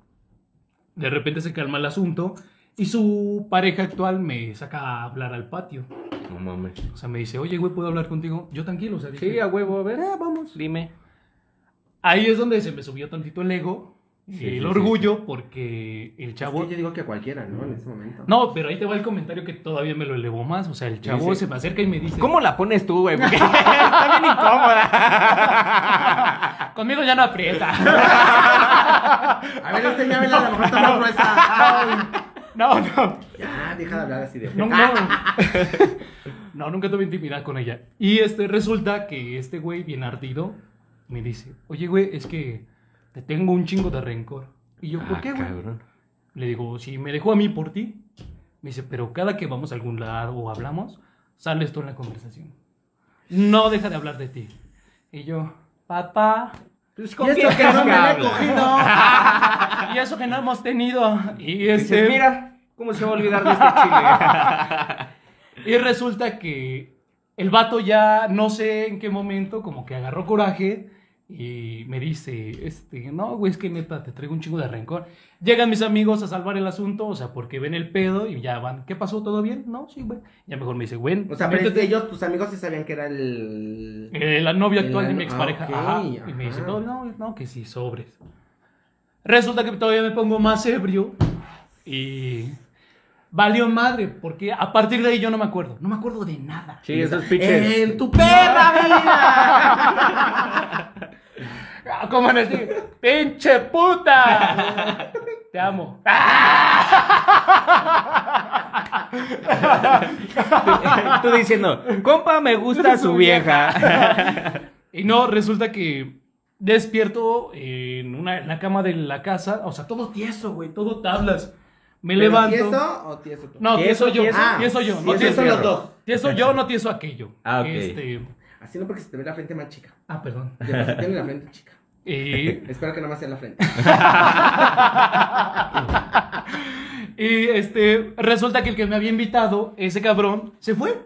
De repente se calma el asunto. Y su pareja actual me saca a hablar al patio.
No mames.
O sea, me dice, oye, güey, ¿puedo hablar contigo? Yo tranquilo, o sea, dije,
Sí, a huevo, a ver.
"Eh, vamos.
Dime.
Ahí es donde se me subió tantito el ego,
Sí,
el
sí,
orgullo, porque el
Es
chavo...
que yo digo que cualquiera, ¿no? En ese momento.
No, pero ahí te va el comentario que todavía me lo elevó más. O sea, el chavo
sí.
se me acerca y me dice...
¿Cómo la pones tú, güey? Porque [LAUGHS] está bien incómoda. [LAUGHS]
Conmigo ya no aprieta. [LAUGHS]
A ver, enséñamela, a lo mejor está más gruesa.
No, no.
Ya, deja de hablar así de.
No, no. No, nunca tuve intimidad con ella. Y este, resulta que este güey, bien ardido, me dice, oye, güey, es que te tengo un chingo de rencor. Y yo, ¿por
Ah,
qué, güey?
cabrón.
Le digo, si me dejó a mí por ti. Me dice, pero cada que vamos a algún lado o hablamos, sale esto en la conversación. No deja de hablar de ti. Y yo, papá,
Pues,
Y
¿con
esto
quién
que no me he cogido.
y eso que no hemos tenido. Y
Dices,
este,
mira, ¿cómo se va a olvidar de este chile? [LAUGHS]
Y resulta que el vato ya no sé en qué momento como que agarró coraje y me dice, este, no, güey, es que neta, te traigo un chingo de rencor. Llegan mis amigos a salvar el asunto, o sea, porque ven el pedo y ya van, ¿qué pasó? ¿Todo bien? No, sí, güey. Ya mejor me dice, güey,
O sea, pero es
métete".
que ellos, tus amigos, sí sabían que era el.
Eh, la novia
El
actual de mi expareja.
ah, ok,
ajá. Y me dice, no, no, no, que sí, sobres. Resulta que todavía me pongo más ebrio y valió madre, porque a partir de ahí yo no me acuerdo. No me acuerdo de nada.
Sí, esos pinches.
En tu perra [LAUGHS] vida.
Ah, ¿Cómo en el ¡Pinche puta! Te amo. [LAUGHS]
Tú diciendo, compa, me gusta [LAUGHS] su vieja.
Y no, resulta que despierto en, una, en la cama de la casa, o sea, todo tieso, güey, todo tablas. Me
¿Pero
levanto.
¿Tieso o tieso tú?
No,
¿Tieso,
tieso yo.
Ah,
tieso yo. No
tieso los dos.
Tieso yo, no tieso aquello.
Ah, ok.
Este,
Así no porque se te ve la frente más chica.
ah, perdón.
De paso tiene la frente chica.
Y, [LAUGHS]
Espero que nada más sea la frente. [LAUGHS]
y este, resulta que el que me había invitado, ese cabrón, se fue.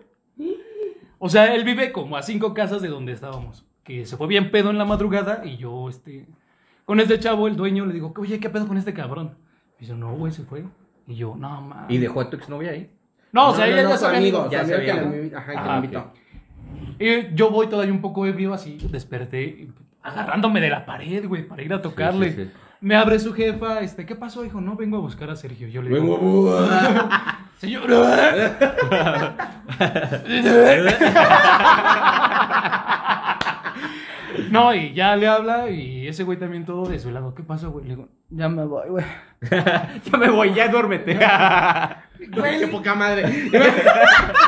O sea, él vive como a cinco casas de donde estábamos. Que se fue bien pedo en la madrugada y yo, este, con este chavo, el dueño, le digo, oye, ¿qué pedo con este cabrón? Y dice, no, güey, se fue. Y yo, no, mames.
¿Y dejó a tu exnovia ahí?
No, o sea, ella ya
su
sabía.
amigo.
ya
su amigo que la Ajá, que
Ah,
la invitó.
Y yo voy todavía un poco ebrio así, desperté, agarrándome de la pared, güey, para ir a tocarle.
sí, sí.
Me abre su jefa, este, ¿qué pasó, hijo? No, vengo a buscar a Sergio. Yo le digo,
Vengo. [LAUGHS]
señor. [LAUGHS] [LAUGHS] No, y ya le habla y ese güey también todo desvelado. ¿Qué pasó, güey? Le digo, ya me voy, güey. [LAUGHS]
ya me voy, ya duérmete. [LAUGHS]
Güey, qué poca madre. [LAUGHS]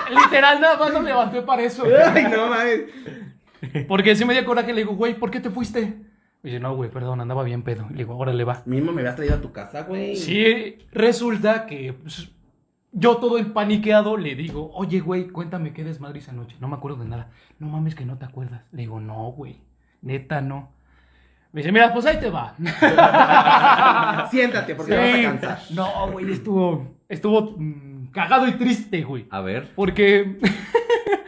Literal, nada más lo levanté para eso.
Ay, no mames.
Porque si me dio coraje, le digo, güey, ¿por qué te fuiste? Me dice, no, güey, perdón, andaba bien pedo. Le digo, órale, va.
Mismo me habías traído a tu casa, güey.
Sí, resulta que pues, yo todo empaniqueado le digo, oye, güey, cuéntame qué desmadre esa noche. No me acuerdo de nada. No mames que no te acuerdas. Le digo, no, güey, neta no. Me dice, mira, pues ahí te va. [LAUGHS]
Siéntate porque te vas a
Sí.
cansar.
No, güey, estuvo, estuvo mm, cagado y triste, güey.
A ver.
Porque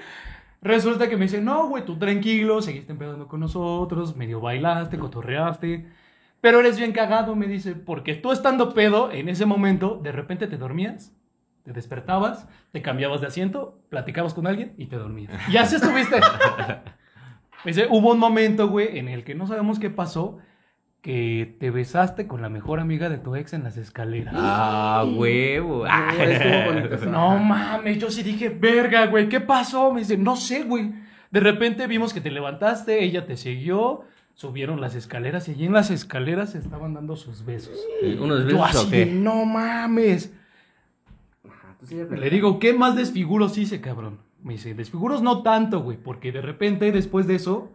[LAUGHS] resulta que me dice, no, güey, tú tranquilo, seguiste empezando con nosotros, medio bailaste, cotorreaste. Pero eres bien cagado, me dice, porque tú estando pedo, en ese momento, de repente te dormías, te despertabas, te cambiabas de asiento, platicabas con alguien y te dormías. Y así estuviste. [LAUGHS] me dice, hubo un momento, güey, en el que no sabemos qué pasó, que te besaste con la mejor amiga de tu ex en las escaleras.
Ah, huevo. Ah.
No mames, yo sí dije, verga, güey, ¿qué pasó? Me dice, no sé, güey. De repente vimos que te levantaste, ella te siguió, subieron las escaleras y allí en las escaleras se estaban dando sus besos.
Unos
Yo
besos o
así, de,
qué.
no mames. Le digo, ¿qué más desfiguros hice, cabrón? Me dice, desfiguros no tanto, güey, porque de repente después de eso,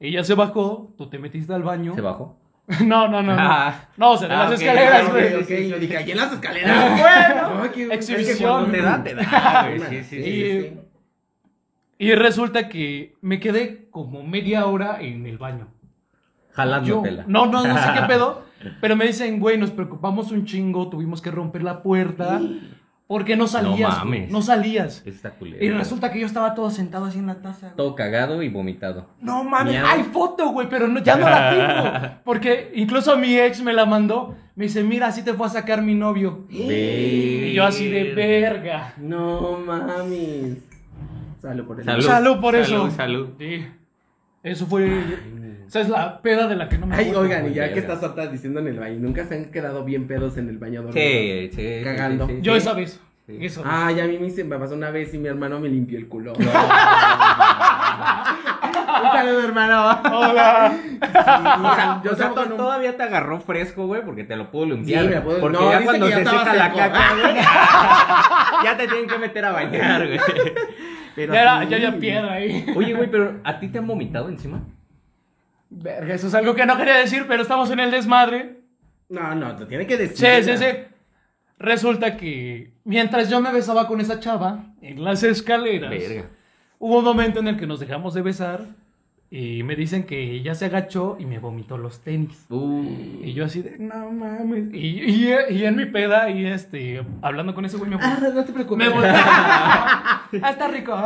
ella se bajó, tú te metiste al baño.
¿Se bajó? [LAUGHS]
No, no, no. No,
Ah.
no o sea, de
Ah,
las
ok,
escaleras, güey.
Ok, ok, yo dije, allí en las escaleras. [LAUGHS]
Bueno,
Ay, qué-
exhibición.
es que
Te da, te da, güey. Sí,
sí,
Sí,
sí. sí.
Y resulta que me quedé como media hora en el baño. Yo,
Jalándotela.
no, no, no sé qué [LAUGHS] pedo. Pero me dicen, güey, nos preocupamos un chingo, tuvimos que romper la puerta. Porque no salías. güey,
mames.
No salías.
Está culero.
Y resulta que yo estaba todo sentado así en la taza. güey.
Todo cagado y vomitado.
No mames,
Miau.
hay foto, güey, pero no, ya no la tengo. [LAUGHS] Porque incluso mi ex me la mandó. Me dice, mira, así te fue a sacar mi novio. Y yo así de verga.
No mames. Salud por eso.
Salud.
Salud por eso.
Salud, salud.
Sí. Eso fue. Esa es la peda de la que no me
Ay,
acuerdo.
oigan, y ya que estás otra diciendo en el baño, ¿nunca se han quedado bien pedos en el baño dormidos?
Sí,
Cagando.
sí, sí,
Yo
sí.
esa vez. Vez.
Ay, a mí me, hice- me pasó una vez y mi hermano me limpió el culo. [LAUGHS] Un saludo, hermano.
Hola.
O sea,
yo
o sea,
un-
todavía te agarró fresco, güey, porque te lo puedo limpiar.
Sí, me la puedo-
Porque
no,
ya cuando
ya
se seca la caca, güey, [LAUGHS] ya te tienen que meter a bañar, güey.
Pero
Ya, era,
sí.
ya había piedra ahí.
Oye, güey, pero ¿a ti te han vomitado encima?
Verga, eso es algo que no quería decir, pero estamos en el desmadre.
No, no, te tiene que decir.
Sí, sí, sí. Resulta que mientras yo me besaba con esa chava en las escaleras,
Verga.
hubo un momento en el que nos dejamos de besar y me dicen que ella se agachó y me vomitó los tenis.
Uh,
Y yo así de, no mames. Y, y, y en mi peda, y este, hablando con ese güey, me,
Ah, no te preocupes.
me ah, [LAUGHS] está rico.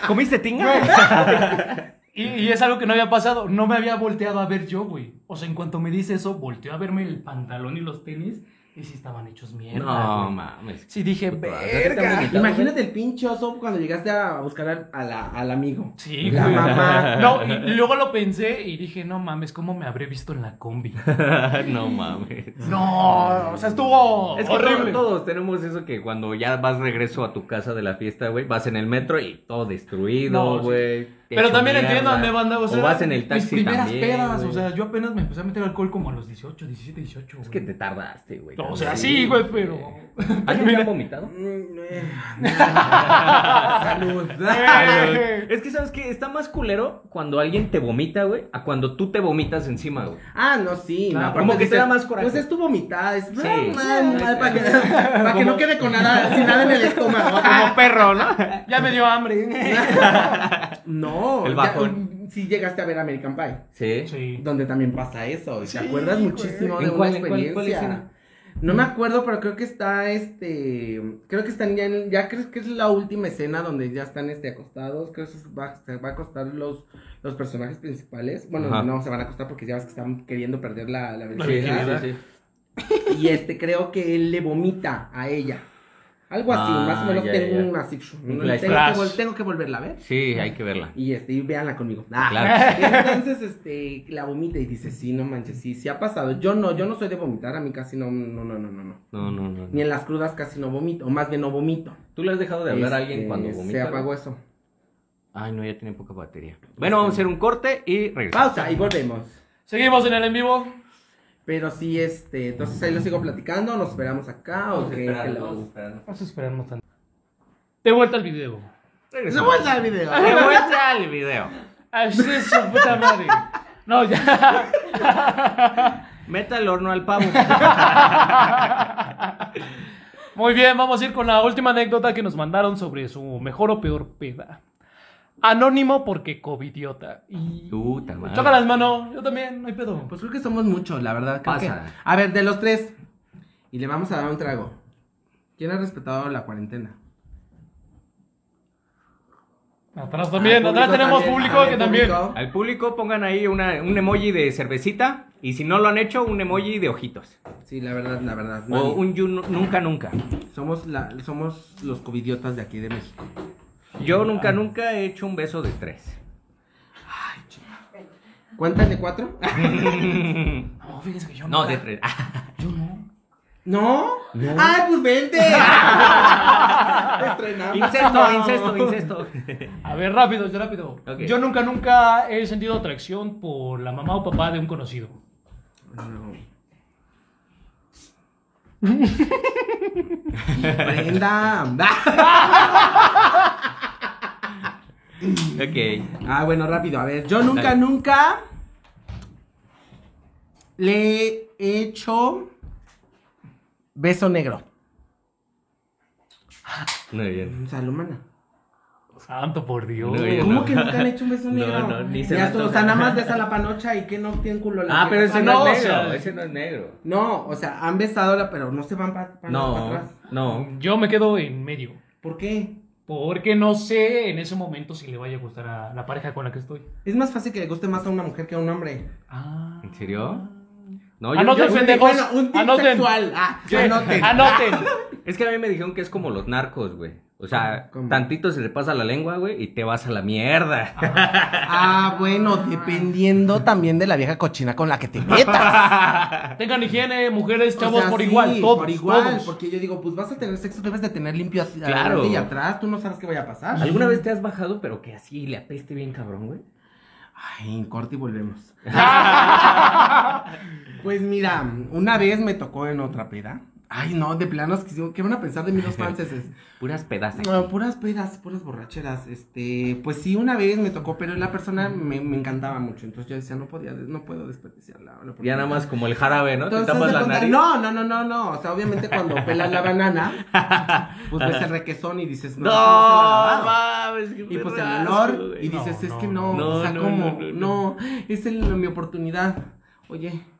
[LAUGHS]
¿Comiste tinga?
Y, y es algo que no había pasado. No me había volteado a ver yo, güey. O sea, en cuanto me dice eso, volteó a verme el pantalón y los tenis. Y sí estaban hechos mierda.
No,
güey.
mames.
Sí dije, verga.
Imagínate el pinche oso cuando llegaste a buscar al, a la- al amigo.
Sí,
La
güey.
mamá. [LAUGHS]
No, y luego lo pensé y dije, no mames, ¿cómo me habré visto en la combi? [LAUGHS]
no mames.
No, o sea, estuvo
Es que
horrible.
todos, todos tenemos eso que cuando ya vas regreso a tu casa de la fiesta, güey, vas en el metro y todo
No,
destruido,
sí. Pero también
mierda.
entiendo dónde banda, o sea,
vas en el
mis
taxi
primeras
también,
pedas,
güey.
o sea, yo apenas me empecé a meter alcohol como a los 18, 17, 18.
Es que te tardaste, güey.
O sea, sí, güey, pero...
¿A ti te han vomitado? [LAUGHS]
Mm, eh, [LAUGHS] [LAUGHS] Salud.
Es que, ¿sabes qué? Está más culero cuando alguien te vomita, güey, a cuando tú te vomitas encima, güey.
Ah, no, sí.
Claro,
no,
como que te da más coraje.
Pues es tu vomitada. Es,
Sí.
para que, para que no quede con nada, sin nada en el estómago.
Como perro, ¿no?
Ya me dio hambre.
No,
El
ya,
bajón.
sí llegaste a ver American Pie.
Sí.
Sí.
Donde también pasa eso. ¿Te
Sí,
acuerdas
güey.
muchísimo
¿En
de una
cuál- en cuál-
experiencia?
cuál?
No me acuerdo, pero creo que está este. Creo que están ya en. Ya creo que es la última escena donde ya están este acostados. Creo que se va, se va a acostar los, los personajes principales. Bueno,
Ajá.
no se van a acostar porque ya ves que están queriendo perder la, la
Sí,
virginidad.
sí, sí, sí.
Y este, creo que él le vomita a ella. Algo así,
Ah,
más o menos
ya,
tengo
ya.
un así.
Un
no,
flash.
tengo,
Flash.
Que vol- tengo que volverla a ver.
Sí, hay que verla.
Y este, y véanla conmigo. Ah,
Claro. [LAUGHS]
Entonces, este, la vomita y dice, sí, no manches, sí, sí ha pasado. Yo no, yo no soy de vomitar, a mí casi no, no, no, no, no, no.
No, no, no.
Ni en las crudas casi no vomito, o más bien no vomito.
¿Tú le has dejado de hablar a
Este,
alguien cuando vomita?
Se apagó eso.
Ay, no, ya tiene poca batería. Bueno, vamos a hacer un corte y regresamos.
Pausa y volvemos.
Seguimos en el en vivo.
Pero sí, este, entonces ahí lo sigo platicando, nos esperamos acá o
Vamos
qué.
vamos
a esperarnos tanto. De vuelta al video.
¡De vuelta al video!
De vuelta al video.
Así es su puta madre. No, ya. [LAUGHS]
Meta el horno al pavo.
Muy bien, vamos a ir con la última anécdota que nos mandaron sobre su mejor o peor peda. Anónimo porque covidiota. Y...
Puta madre.
Chócalas, mano. Yo también, no hay pedo.
Pues creo que somos muchos, la verdad. creo
Pasa.
que- A ver, de los tres. Y le vamos a dar un trago. ¿Quién ha respetado la cuarentena?
Atrás también, atrás
público
tenemos
también.
público que también.
público.
Al público pongan ahí una, un emoji de cervecita. Y si no lo han hecho, un emoji de ojitos.
Sí, la verdad, la verdad.
O
nadie.
un you nu- nunca, nunca.
Somos, la, somos los covidiotas de aquí de México.
Yo nunca, nunca he hecho un beso de tres.
¿Cuentan de cuatro? [LAUGHS]
No, fíjense que yo
No,
nunca-
de tres. [LAUGHS]
Yo no.
¿No? ¡Ay, pues vente! [LAUGHS]
Incesto, incesto, incesto.
A ver, rápido, rápido. Yo nunca, nunca he sentido atracción por la mamá o papá de un conocido.
No. Brenda. [LAUGHS]
ok.
Ah, bueno, rápido. A ver, yo nunca,
Dale.
nunca le he hecho beso negro.
Muy bien.
Salud, mana.
Santo por Dios.
No,
¿Cómo
no.
que nunca han hecho un beso [LAUGHS]
No,
negro?
no, ni se
Ya, o sea, nada más ves a la panocha y que no tienen culo la
Ah, pero ese
no,
no, es negro. ese no es negro.
No, o sea, han besado la, pero no se van para
No,
atrás.
no.
Yo me quedo en medio.
¿Por qué?
Porque no sé en ese momento si le vaya a gustar a la pareja con la que estoy.
Es más fácil que le guste más a una mujer que a un hombre.
Ah.
¿En serio? No,
Anoten,
yo-
pendejos.
Bueno, un tip
Anoten.
sexual. Ah, anoten.
Anoten. [LAUGHS]
Es que a mí me dijeron que es como los narcos, güey. O sea,
¿Cómo?
tantito se le pasa la lengua, güey, y te vas a la mierda.
Ah, bueno, dependiendo también de la vieja cochina con la que te metas. [LAUGHS]
Tengan higiene, mujeres,
O
chavos,
sea,
por
sí,
igual, todos.
Por igual,
todos.
porque yo digo, pues vas a tener sexo, debes de tener limpio hacia
Claro.
adelante y atrás, tú no sabes qué vaya a pasar.
¿Alguna vez te has bajado, pero que así le apeste bien cabrón, güey?
Ay, en corte y volvemos. [LAUGHS] pues mira, una vez me tocó en otra peda. Ay, no, de planos, ¿qué qué van a pensar de mí los franceses? [LAUGHS]
Puras pedazos.
No, puras pedas, puras borracheras. Este, pues sí, una vez me tocó, pero la persona me, me encantaba mucho. Entonces yo decía, no podía, no puedo desperdiciarla. la
Ya nada más como el jarabe, ¿no? Te tapas la nariz.
No, no, no, no, no. O sea, obviamente cuando pelas la banana, [LAUGHS] pues ves el requesón y dices, no,
No,
no
mames, qué
Y pues el olor, y dices,
No,
es
no,
que no,
no.
o sea,
No,
como,
no,
no,
no,
es el- mi oportunidad. Oye, ¿me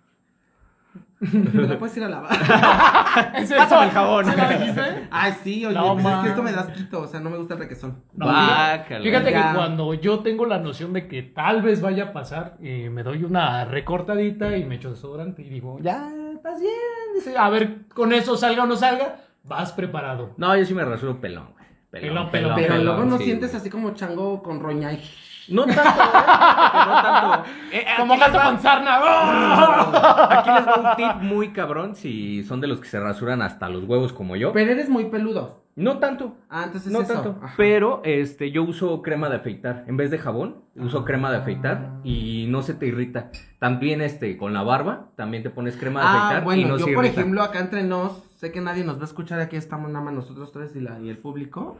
[LAUGHS] la puedes ir a lavar? [LAUGHS]
¿Es
Pásame el jabón.
¿Se la dijiste?
Ay, sí, oye,
No,
pues es que esto me das quito, o sea, no me gusta el requesón.
No,
Guácala.
fíjate,
Ya.
que cuando yo tengo la noción de que tal vez vaya a pasar, eh, me doy una recortadita y me echo desodorante y digo, ya, estás bien. Dice, a ver, con eso salga o no salga, vas preparado.
No, yo sí me rasuro pelón, güey.
Pelón, pelón,
Pero
pelón,
luego no
sí,
sientes
güey.
así como chango con roña y...
No tanto. No tanto. [LAUGHS] Eh,
Como
aquí les
gato con sarna. ¡ah! [LAUGHS]
Aquí les va un tip muy cabrón si son de los que se rasuran hasta los huevos como yo.
Pero eres muy peludo.
No tanto.
Ah, entonces
No
eso.
tanto.
Ajá.
Pero este yo uso crema de afeitar. En vez de jabón, uso crema de
Ah.
afeitar y no se te irrita. También este con la barba, también te pones crema de
Ah,
afeitar y
bueno,
no
yo
se
por
irrita.
ejemplo acá entre nos, sé que nadie nos va a escuchar, aquí estamos nada más nosotros tres y, la, y el público.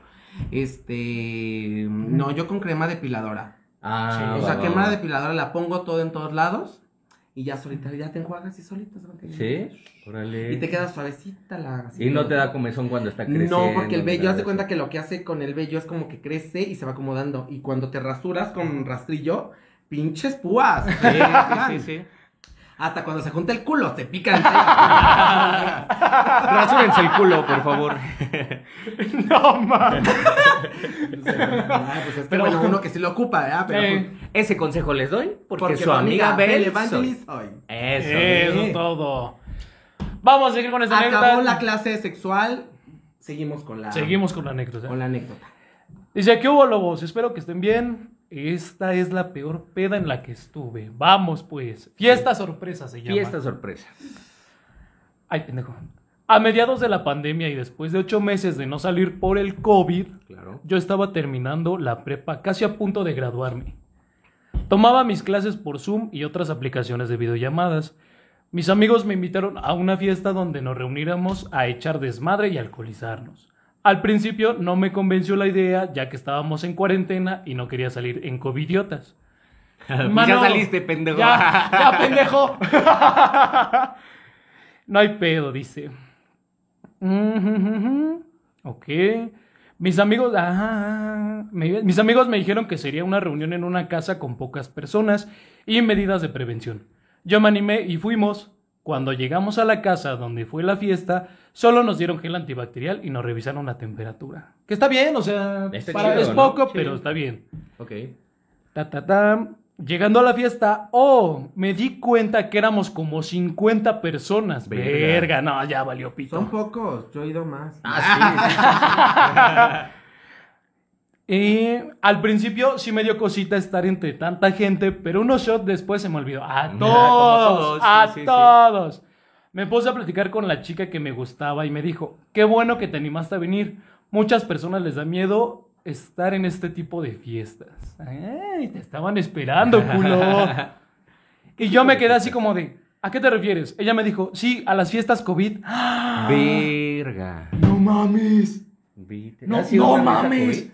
Este, no, yo con crema depiladora.
Ah,
o
va,
sea,
va,
crema
va.
depiladora la pongo todo en todos lados y ya solita, ya te enjuagas y solita.
Sí, órale.
Y te queda suavecita la. así
Y no te da comezón cuando está creciendo.
No, porque el vello, haz de cuenta que lo que hace con el vello es como que crece y se va acomodando. Y cuando te rasuras con rastrillo, pinches púas.
Sí, sí, sí, [LAUGHS] sí.
Hasta cuando se junta el culo, te pican. [LAUGHS]
Rasúrense el culo, por favor. [LAUGHS]
No, man.
Ay, pues es que
Pero-
bueno, uno que sí lo ocupa, ¿verdad? Pero
Eh,
pues,
Ese consejo les doy porque,
porque
su amiga Bel
Evangelis
soy.
hoy.
Eso.
Eso es todo. Vamos a seguir con esta
Acabó
anécdota.
la clase sexual. Seguimos con la,
Seguimos con la anécdota.
con la anécdota.
Dice, ¿qué hubo, lobos? Espero que estén bien. Esta es la peor peda en la que estuve. Vamos, pues. Fiesta sorpresa se llama.
Fiesta sorpresa.
Ay, pendejo. A mediados de la pandemia y después de ocho meses de no salir por el COVID,
Claro.
yo estaba terminando la prepa, casi a punto de graduarme. Tomaba mis clases por Zoom y otras aplicaciones de videollamadas. Mis amigos me invitaron a una fiesta donde nos reuniéramos a echar desmadre y alcoholizarnos. Al principio no me convenció la idea, ya que estábamos en cuarentena y no quería salir en covidiotas. [LAUGHS]
ya
Mano,
saliste, pendejo.
Ya, ya, pendejo. [LAUGHS] no hay pedo, dice. Ok. Mis amigos, ah, me- mis amigos me dijeron que sería una reunión en una casa con pocas personas y medidas de prevención. Yo me animé y fuimos. Cuando llegamos a la casa donde fue la fiesta, solo nos dieron gel antibacterial y nos revisaron la temperatura. Que está bien, o sea, para-
chido,
es poco,
Sí.
pero está bien.
Ok.
Ta, ta, ta. Llegando a la fiesta, oh, me di cuenta que éramos como 50 personas.
Verga.
Verga, no, ya valió pito.
Son pocos, yo he ido más.
Ah, [LAUGHS] [LAUGHS]
Y al principio sí me dio cosita estar entre tanta gente, pero unos shots después se me olvidó. A todos,
todos,
a
sí, sí, sí.
todos. Me puse a platicar con la chica que me gustaba y me dijo, qué bueno que te animaste a venir. Muchas personas les da miedo estar en este tipo de fiestas. Ay, te estaban esperando, culo. [LAUGHS] Y yo me quedé así como de, ¿a qué te refieres? Ella me dijo, sí, a las fiestas COVID.
Verga.
No mames. No,
¿Has ido
no mames.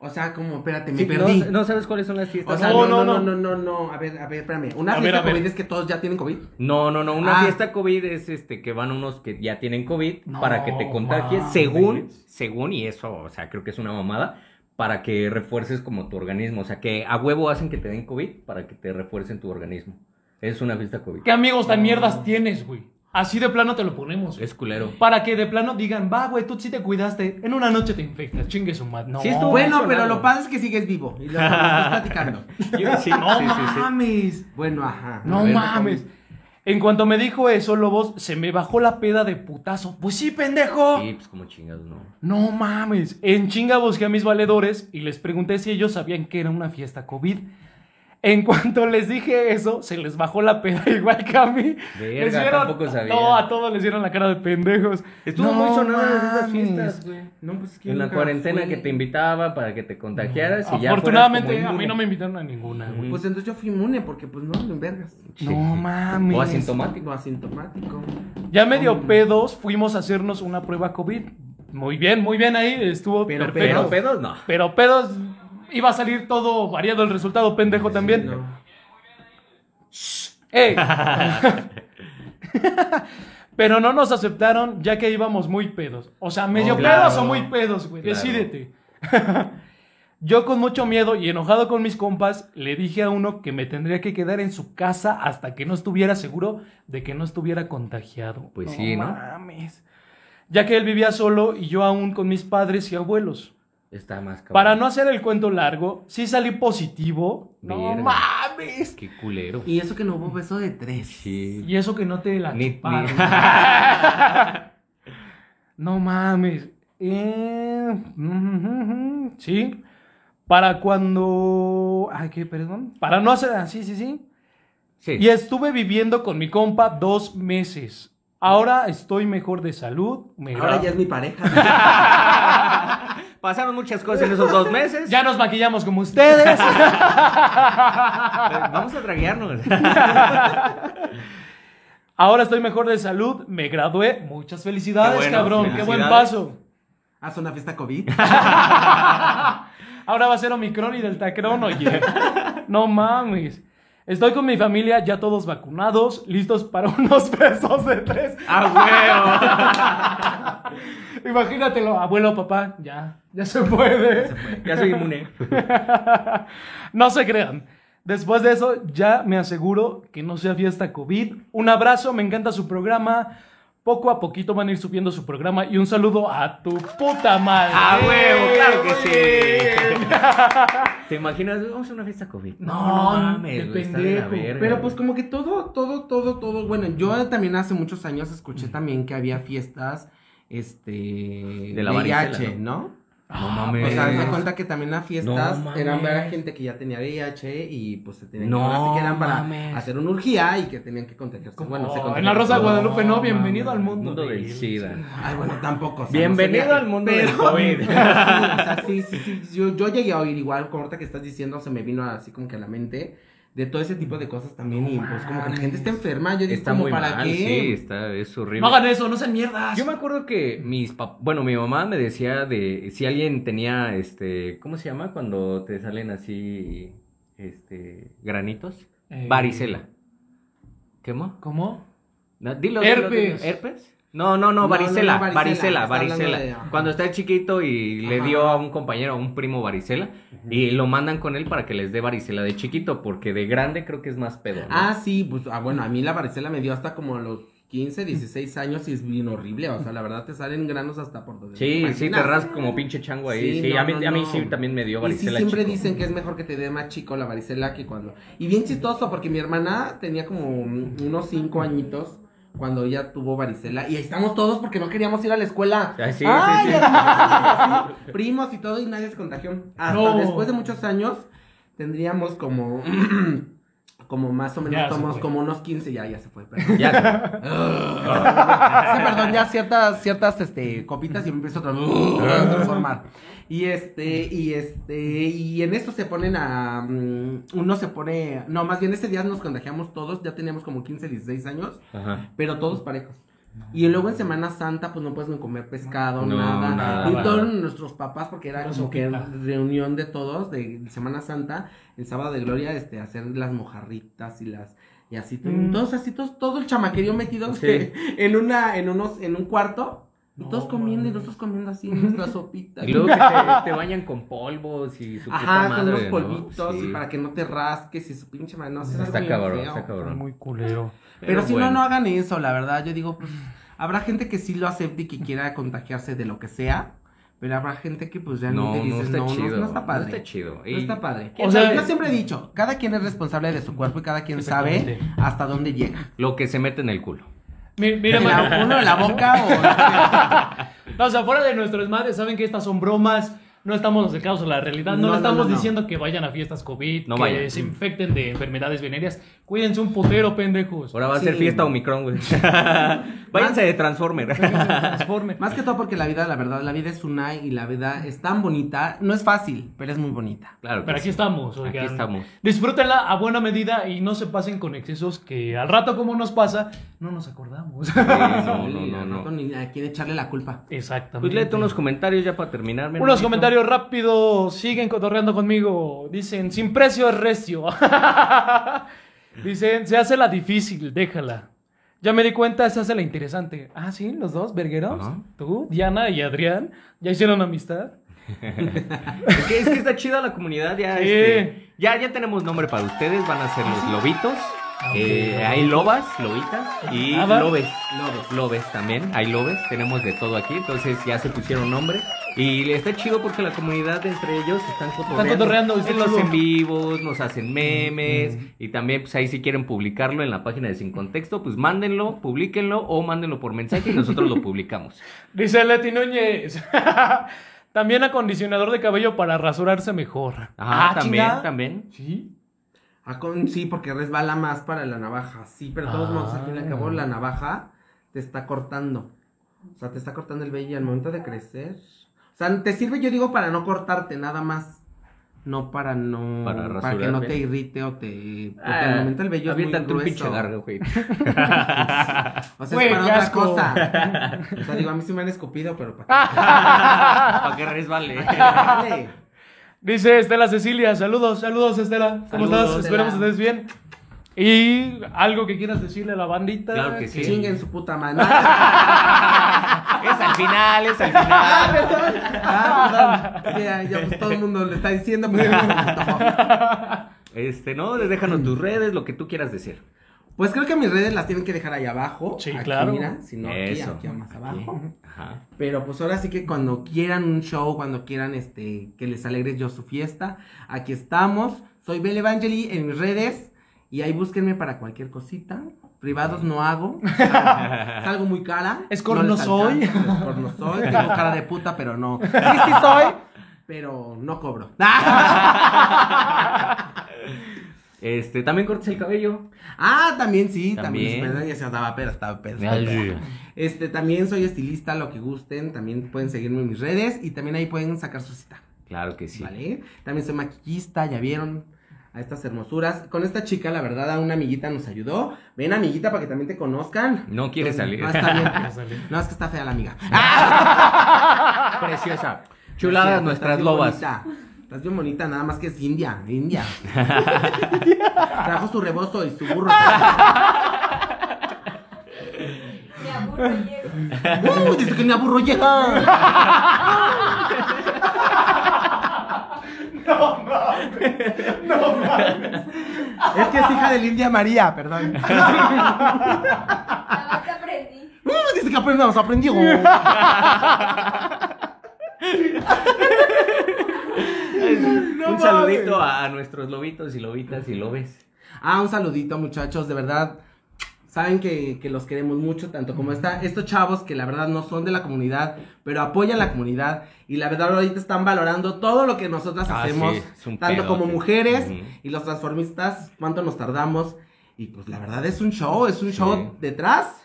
O sea, como, espérate, me
Sí,
perdí.
No, no sabes cuáles son las fiestas.
O sea,
No,
no, no,
no,
no, no, no, no. A ver, a ver, espérame. Una
A
fiesta
ver.
COVID es que todos ya tienen COVID.
No, no, no. Una
Ah.
fiesta COVID es este que van unos que ya tienen COVID
No
para que te contagies, según, según, y eso, o sea, creo que es una mamada. para que refuerces como tu organismo. O sea, que a huevo hacen que te den COVID para que te refuercen tu organismo. Es una fiesta COVID.
¿Qué amigos tan mierdas tienes, güey? Así de plano te lo ponemos.
Es culero.
Para que de plano digan, va, güey, tú sí te cuidaste. En una noche te infectas, chingue su madre. No,
Sí estuvo
Bueno, pero lo padre es que sigues vivo. Y lo, estás platicando. [LAUGHS]
Yo- sí,
no
sí, sí, sí.
mames.
Bueno, ajá.
No
ver,
mames. En cuanto me dijo eso, Lobos, se me bajó la peda de putazo. Pues sí, pendejo.
Sí, pues como chingados, no.
No mames. En chinga busqué a mis valedores y les pregunté si ellos sabían que era una fiesta COVID. En cuanto les dije eso, se les bajó la peda [LAUGHS] igual que a mí.
Verga,
Les dieron-
tampoco sabía.
No, a todos les dieron la cara de pendejos.
Estuvo
No
muy sonada esas fiestas, güey.
No, pues es que
En la cuarentena
fui.
que te invitaba para que te contagiaras y ya
Afortunadamente, a mí no me invitaron a ninguna, güey.
Pues entonces yo fui inmune porque pues no, me envergas.
Sí.
No mames.
O asintomático.
Lo asintomático.
Ya medio pedos, fuimos a hacernos una prueba COVID. Muy bien, muy bien ahí, estuvo
Pero
perfecto.
Pero pedos no.
Pero pedos iba a salir todo variado el resultado, pendejo también.
No.
¡Ey! [LAUGHS] Pero no nos aceptaron ya que íbamos muy pedos. O sea, medio
Oh, claro.
pedos o muy pedos, güey.
Claro.
Decídete. [LAUGHS] Yo con mucho miedo y enojado con mis compas, le dije a uno que me tendría que quedar en su casa hasta que no estuviera seguro de que no estuviera contagiado.
Pues sí, ¿no?
mames. Ya que él vivía solo y yo aún con mis padres y abuelos.
Está más cabrón.
Para no hacer el cuento largo, sí salí positivo. No mames.
Qué culero.
Y eso que no hubo beso de tres.
Sí.
Y eso que no te la
Ni-
chuparon.
ni- [LAUGHS]
no mames. Eh, sí. Para cuando. Ay, ¿qué? Perdón. Para no hacer. ah, Sí, sí, sí.
Sí.
Y estuve viviendo con mi compa dos meses. Ahora estoy mejor de salud. Me
Ahora ya es mi pareja. [LAUGHS]
Pasaron muchas cosas en esos dos meses.
Ya nos maquillamos como ustedes.
Vamos a traguearnos. [LAUGHS]
Ahora estoy mejor de salud. Me gradué. Muchas felicidades,
Qué bueno,
cabrón. Qué buen paso.
Haz una fiesta COVID. [LAUGHS]
Ahora va a ser Omicron y Deltacron, oye. No mames. Estoy con mi familia, ya todos vacunados, listos para [LAUGHS] unos besos de tres.
¡A [LAUGHS]
Imagínatelo, abuelo, papá, ya, ya se puede.
huevo! Ya soy inmune. [LAUGHS]
No se crean. Después de eso, ya me aseguro que no sea fiesta COVID. Un abrazo, me encanta su programa. Poco a poquito van a ir subiendo su programa. Y un saludo a tu puta madre.
¡A huevo! ¡Claro que sí! [LAUGHS] ¿Te imaginas? Vamos a una fiesta COVID.
No,
no
de
mames, güey, está de la
pendejo.
verga,
Pero pues
güey.
como que todo, todo, todo, todo. Bueno, yo también hace muchos años escuché también que había fiestas, este,
De la
VIH, ¿no?
No mames.
O sea, de cuenta que también las fiestas
No
eran para gente que ya tenía VIH y pues se tenían
No
que, ahora sí que eran para
mames.
hacer una urgía y que tenían que contagiarse. Bueno, se
Oh,
contagiaron.
en la Rosa de Guadalupe, no,
mames.
bienvenido al mundo,
Mundo del SIDA.
Ay, bueno, tampoco. o sea,
Bienvenido
no sería-
al mundo
pero-
del COVID.
pero sí, o sea, sí, sí, sí. Yo, yo llegué a oír igual, como ahorita que estás diciendo, se me vino así como que a la mente de todo ese tipo de cosas también. y pues como que la gente está enferma. Yo digo,
Está
como
muy
para
mal,
qué.
sí, está, es horrible.
No hagan eso, no sean mierdas.
Yo me acuerdo que mis pap- bueno, mi mamá me decía de si alguien tenía este, ¿cómo se llama cuando te salen así este granitos?
Eh,
Varicela. ¿Qué más?
¿Cómo?
No, dilo, dilo,
Herpes.
dilo. ¿Herpes? No, no, no, varicela,
no, no,
varicela,
varicela, de-
Cuando está chiquito y le dio a un compañero, a un primo varicela, y lo mandan con él para que les dé varicela de chiquito, porque de grande creo que es más pedo. ¿no?
Ah, sí, pues ah, bueno, a mí la varicela me dio hasta como a los 15, 16 años y es bien horrible. O sea, la verdad te salen granos hasta por donde.
Sí, sí, te
imaginas.
rasca como pinche chango ahí. Sí, a, mí, a mí sí también me dio
Y sí,
varicela
siempre
chico.
dicen que es mejor que te dé más chico la varicela que cuando. Y bien chistoso, porque mi hermana tenía como unos 5 añitos cuando ella tuvo varicela. Y ahí estamos todos porque no queríamos ir a la escuela.
Sí,
Ay,
sí, sí.
así, primos y todo, y nadie se contagió. Hasta
No.
después de muchos años, tendríamos como. [CLEARS THROAT] Como más o menos, somos como unos 15, ya, ya se fue. perdón.
Ya. [LAUGHS]
Sí, perdón, ya ciertas, ciertas, este, copitas y me empiezo a transformar. Y este, y este, y en eso se ponen a, mm, uno se pone, no, más bien ese día nos contagiamos todos, ya teníamos como 15, 16 años,
Ajá.
pero todos parejos. Y luego en Semana Santa, pues no puedes ni comer pescado,
No,
nada.
nada.
Y todos nuestros papás, porque era como que
sopita.
reunión de todos de Semana Santa, el sábado de gloria, este, hacer las mojarritas y las, y así,
Mm.
todos así, todos, todo el chamaquerío metido
Sí. [LAUGHS]
en una, en unos, en un cuarto. Y todos comiendo y nosotros comiendo así nuestra [LAUGHS] sopita.
Y luego que te, [LAUGHS] te bañan con polvos y su puta
Ajá,
madre,
con unos
¿no?
polvitos
Sí.
y para que no te rasques y su pinche madre. No,
Está cabrón, Está cabrón.
muy culero.
Pero, si
bueno.
no, no hagan eso, la verdad. Yo digo, pues, habrá gente que sí lo acepte y que quiera contagiarse de lo que sea. Pero habrá gente que pues
No,
realmente
no
dices,
está
no, no,
chido.
no está padre.
No está chido.
No
Y-
está padre.
O sea-
yo siempre he dicho, cada quien es responsable de su cuerpo y cada quien sabe hasta dónde llega.
Lo que se mete en el culo.
Mi- Mira,
¿En
mano.
la, uno en la boca o [LAUGHS]
No, o sea, fuera de nuestro desmadre, saben que estas son bromas. No estamos acercados a la realidad. No,
No,
le estamos
no, no.
diciendo que vayan a fiestas COVID,
No
que
vayan.
se infecten de enfermedades venéreas. Cuídense un putero, pendejos.
Ahora va a ser fiesta Omicron, güey. [LAUGHS] Váyanse de Transformer.
Transforme.
Más que todo porque la vida, la verdad, la vida es una y la vida es tan bonita. No es fácil, pero es muy bonita.
Claro
Pero aquí
sí.
estamos,
Aquí
oigan.
estamos.
Disfrútenla a buena medida y no se pasen con excesos que al rato como nos pasa, no nos acordamos.
Sí, no, [LAUGHS] no, no, no.
ni a quién echarle la culpa.
Exactamente.
Pues léete unos comentarios ya para terminar. mi
Unos
hermanito.
Rápidos, siguen cotorreando conmigo. Dicen, sin precio es recio. [LAUGHS] Dicen, se hace la difícil, déjala. Ya me di cuenta, se hace la interesante. Ah, sí, los dos, vergueros. Tú, Diana y Adrián, ya hicieron amistad. [LAUGHS]
Es que, es que está chida la comunidad. Ya,
Sí.
este, ya, ya tenemos nombre para ustedes. Van a ser los lobitos. Eh, hay lobas, lobitas y
Nada.
lobes.
Lobes.
Lobes también, hay lobes, tenemos de todo aquí, entonces ya se pusieron nombre y está chido porque la comunidad entre ellos están cotorreando,
cotorreando, está
en los en vivos, nos hacen memes y también pues ahí si quieren publicarlo en la página de Sin Contexto, pues mándenlo, publíquenlo o mándenlo por mensaje y nosotros lo [LAUGHS] publicamos.
Dice Leti Núñez. [LAUGHS] También acondicionador de cabello para rasurarse mejor.
Ajá,
Ah,
también,
chinga.
también.
Sí.
Ah, con- sí, porque resbala más para la navaja. Sí, pero de todos
Ah.
modos, al fin y al cabo, la navaja te está cortando. O sea, te está cortando el vello y al momento de crecer. O sea, te sirve, yo digo, para no cortarte, nada más. No para no.
Para
que no te irrite o te. Porque
Ah,
al momento el vello es muy
aviéntate un
grueso.
pinche gargo, güey. [LAUGHS]
O sea,
Güey,
es para otra
asco.
cosa. [LAUGHS] O sea, digo, a mí sí me han escupido, pero para [LAUGHS]
Para que resbale.
Dale.
Dice Estela Cecilia, saludos, saludos Estela. ¿Cómo
Saludos,
estás? Esperemos
Estela.
estés bien. Y algo que quieras decirle a la bandita.
Claro que sí.
Chinguen su puta madre. [LAUGHS]
es al final, es al
Ah,
final.
perdón. Ah, perdón. Ya, ya pues, todo el mundo le está diciendo. Pues, [LAUGHS]
Este, no, déjanos tus redes, lo que tú quieras decir.
Pues creo que mis redes las tienen que dejar ahí abajo.
Sí,
Aquí,
claro.
Mira, si no, aquí, aquí más abajo.
Ajá.
Pero pues ahora sí que cuando quieran un show, cuando quieran este que les alegre yo su fiesta, aquí estamos. Soy Bel Evangeli en mis redes y ahí búsquenme para cualquier cosita. Privados no hago. [LAUGHS] Salgo, salgo muy cara.
Escorno
les
soy.
alcanza, Escorno soy. [LAUGHS] Tengo cara de puta, pero no. Sí, sí soy, pero no cobro. [LAUGHS]
Este, también cortes el cabello.
Ah, también sí,
También.
también. Se andaba pero estaba. Este, también soy estilista, lo que gusten. También pueden seguirme en mis redes y también ahí pueden sacar su cita.
Claro que sí.
¿Vale? También soy maquillista, ya vieron a estas hermosuras. Con esta chica, la verdad, a una amiguita nos ayudó. Ven, amiguita, para que también te conozcan.
No quiere salir.
No, está bien. [LAUGHS] No, es que está fea la amiga. [LAUGHS]
Preciosa.
Chuladas
Chuladas nuestras lobas.
Estás bien bonita, nada más que es india, india. [LAUGHS] Trajo su rebozo y su burro.
Me aburro y llego.
¡Uh! Dice que mi aburro llega. Es que es hija de la India María, perdón.
Nada más aprendí.
¡Uh! Dice que apenas aprendió. [LAUGHS]
Un saludito a, a nuestros lobitos y lobitas y lobes.
Ah, un saludito, muchachos, de verdad. Saben que, que los queremos mucho, tanto como está, estos chavos que la verdad no son de la comunidad, pero apoyan la comunidad y la verdad ahorita están valorando todo lo que nosotras
Ah,
hacemos,
sí,
tanto
pedote.
como mujeres y los transformistas, cuánto nos tardamos. Y pues la verdad es un show, es un
Sí.
show detrás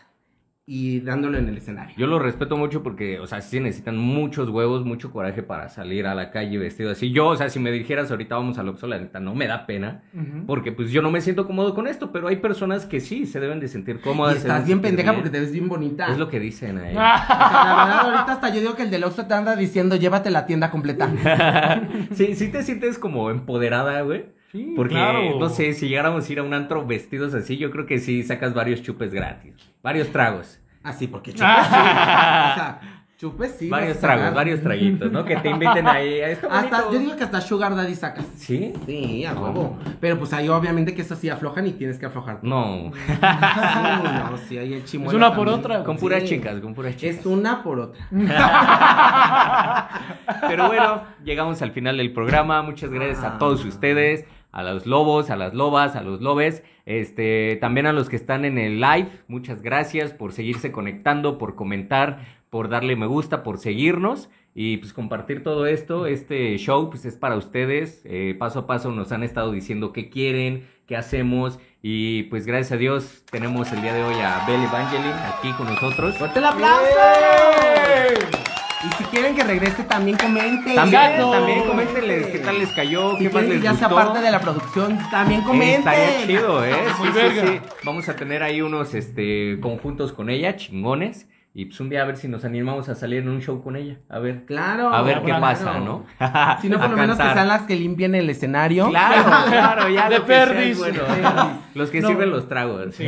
y dándolo en el escenario.
Yo lo respeto mucho porque, o sea, sí necesitan muchos huevos, mucho coraje para salir a la calle vestido así. Yo, o sea, si me dijeras ahorita vamos al Oxxo, la neta, no me da pena. Porque pues yo no me siento cómodo con esto, pero hay personas que sí se deben de sentir cómodas.
estás bien pendeja
bien.
porque te ves bien bonita.
Es lo que dicen ahí.
O [LAUGHS] sea, la verdad, ahorita hasta yo digo que el del Oxxo te anda diciendo, llévate la tienda completa. [LAUGHS]
sí, sí te sientes como empoderada, güey.
Sí,
Porque,
claro.
no sé, si llegáramos a ir a un antro vestidos así, yo creo que sí sacas varios chupes gratis. Varios tragos.
Así, porque [LAUGHS] chupes, sí. O sea, Chupes, sí.
varios tragos,
sacar.
varios traguitos, ¿no? Que te inviten ahí. a esto
Hasta, yo digo que hasta Sugar Daddy sacas.
¿Sí?
Sí, a huevo. Pero pues ahí obviamente que eso sí aflojan y tienes que aflojar.
No. [LAUGHS]
Sí, no, sí, ahí el chimuelo
Es una por
también.
otra.
Con puras
Sí.
chicas, con puras chicas.
Es una por otra. [LAUGHS]
Pero bueno, llegamos al final del programa. Muchas gracias a
Ah.
todos ustedes, a los lobos, a las lobas, a los lobes, este, también a los que están en el live. Muchas gracias por seguirse conectando, por comentar, por darle me gusta, por seguirnos y pues compartir todo esto. Este show pues es para ustedes. Eh, paso a paso nos han estado diciendo qué quieren, qué hacemos y pues gracias a Dios tenemos el día de hoy a Belle Evangeline aquí con nosotros.
¡Fuerte el aplauso! Y si quieren que regrese, también comenten.
También,
Exacto.
también coméntenles qué tal les cayó,
Si
qué más
quieren que
les
ya sea
gustó.
parte de la producción, también comenten.
Estaría chido, ¿eh?
Muy
Sí, sí,
verga.
sí. Vamos a tener ahí unos este, conjuntos con ella, chingones. Y pues un día a ver si nos animamos a salir en un show con ella. A ver.
Claro.
A ver qué
claro.
pasa, ¿no? [LAUGHS]
Si no, [LAUGHS] por
A
lo menos que
cantar.
sean las que limpien el escenario.
Claro, [LAUGHS] claro, ya.
De
lo que sea es
perdis.
bueno. Los que
No.
sirven los tragos.
Sí.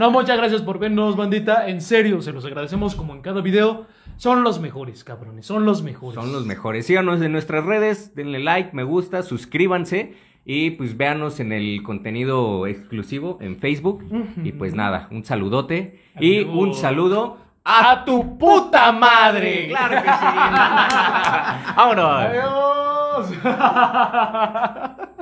No, muchas gracias por vernos, bandita. En serio, se los agradecemos como en cada video. Son los mejores, cabrones. Son los mejores.
Son los mejores. Síganos en nuestras redes, denle like, me gusta, suscríbanse. Y pues véanos en el contenido exclusivo en Facebook. Y pues nada, un saludote. Y un saludo a tu puta madre. Claro que sí. [LAUGHS] Vámonos.
Adiós. [LAUGHS]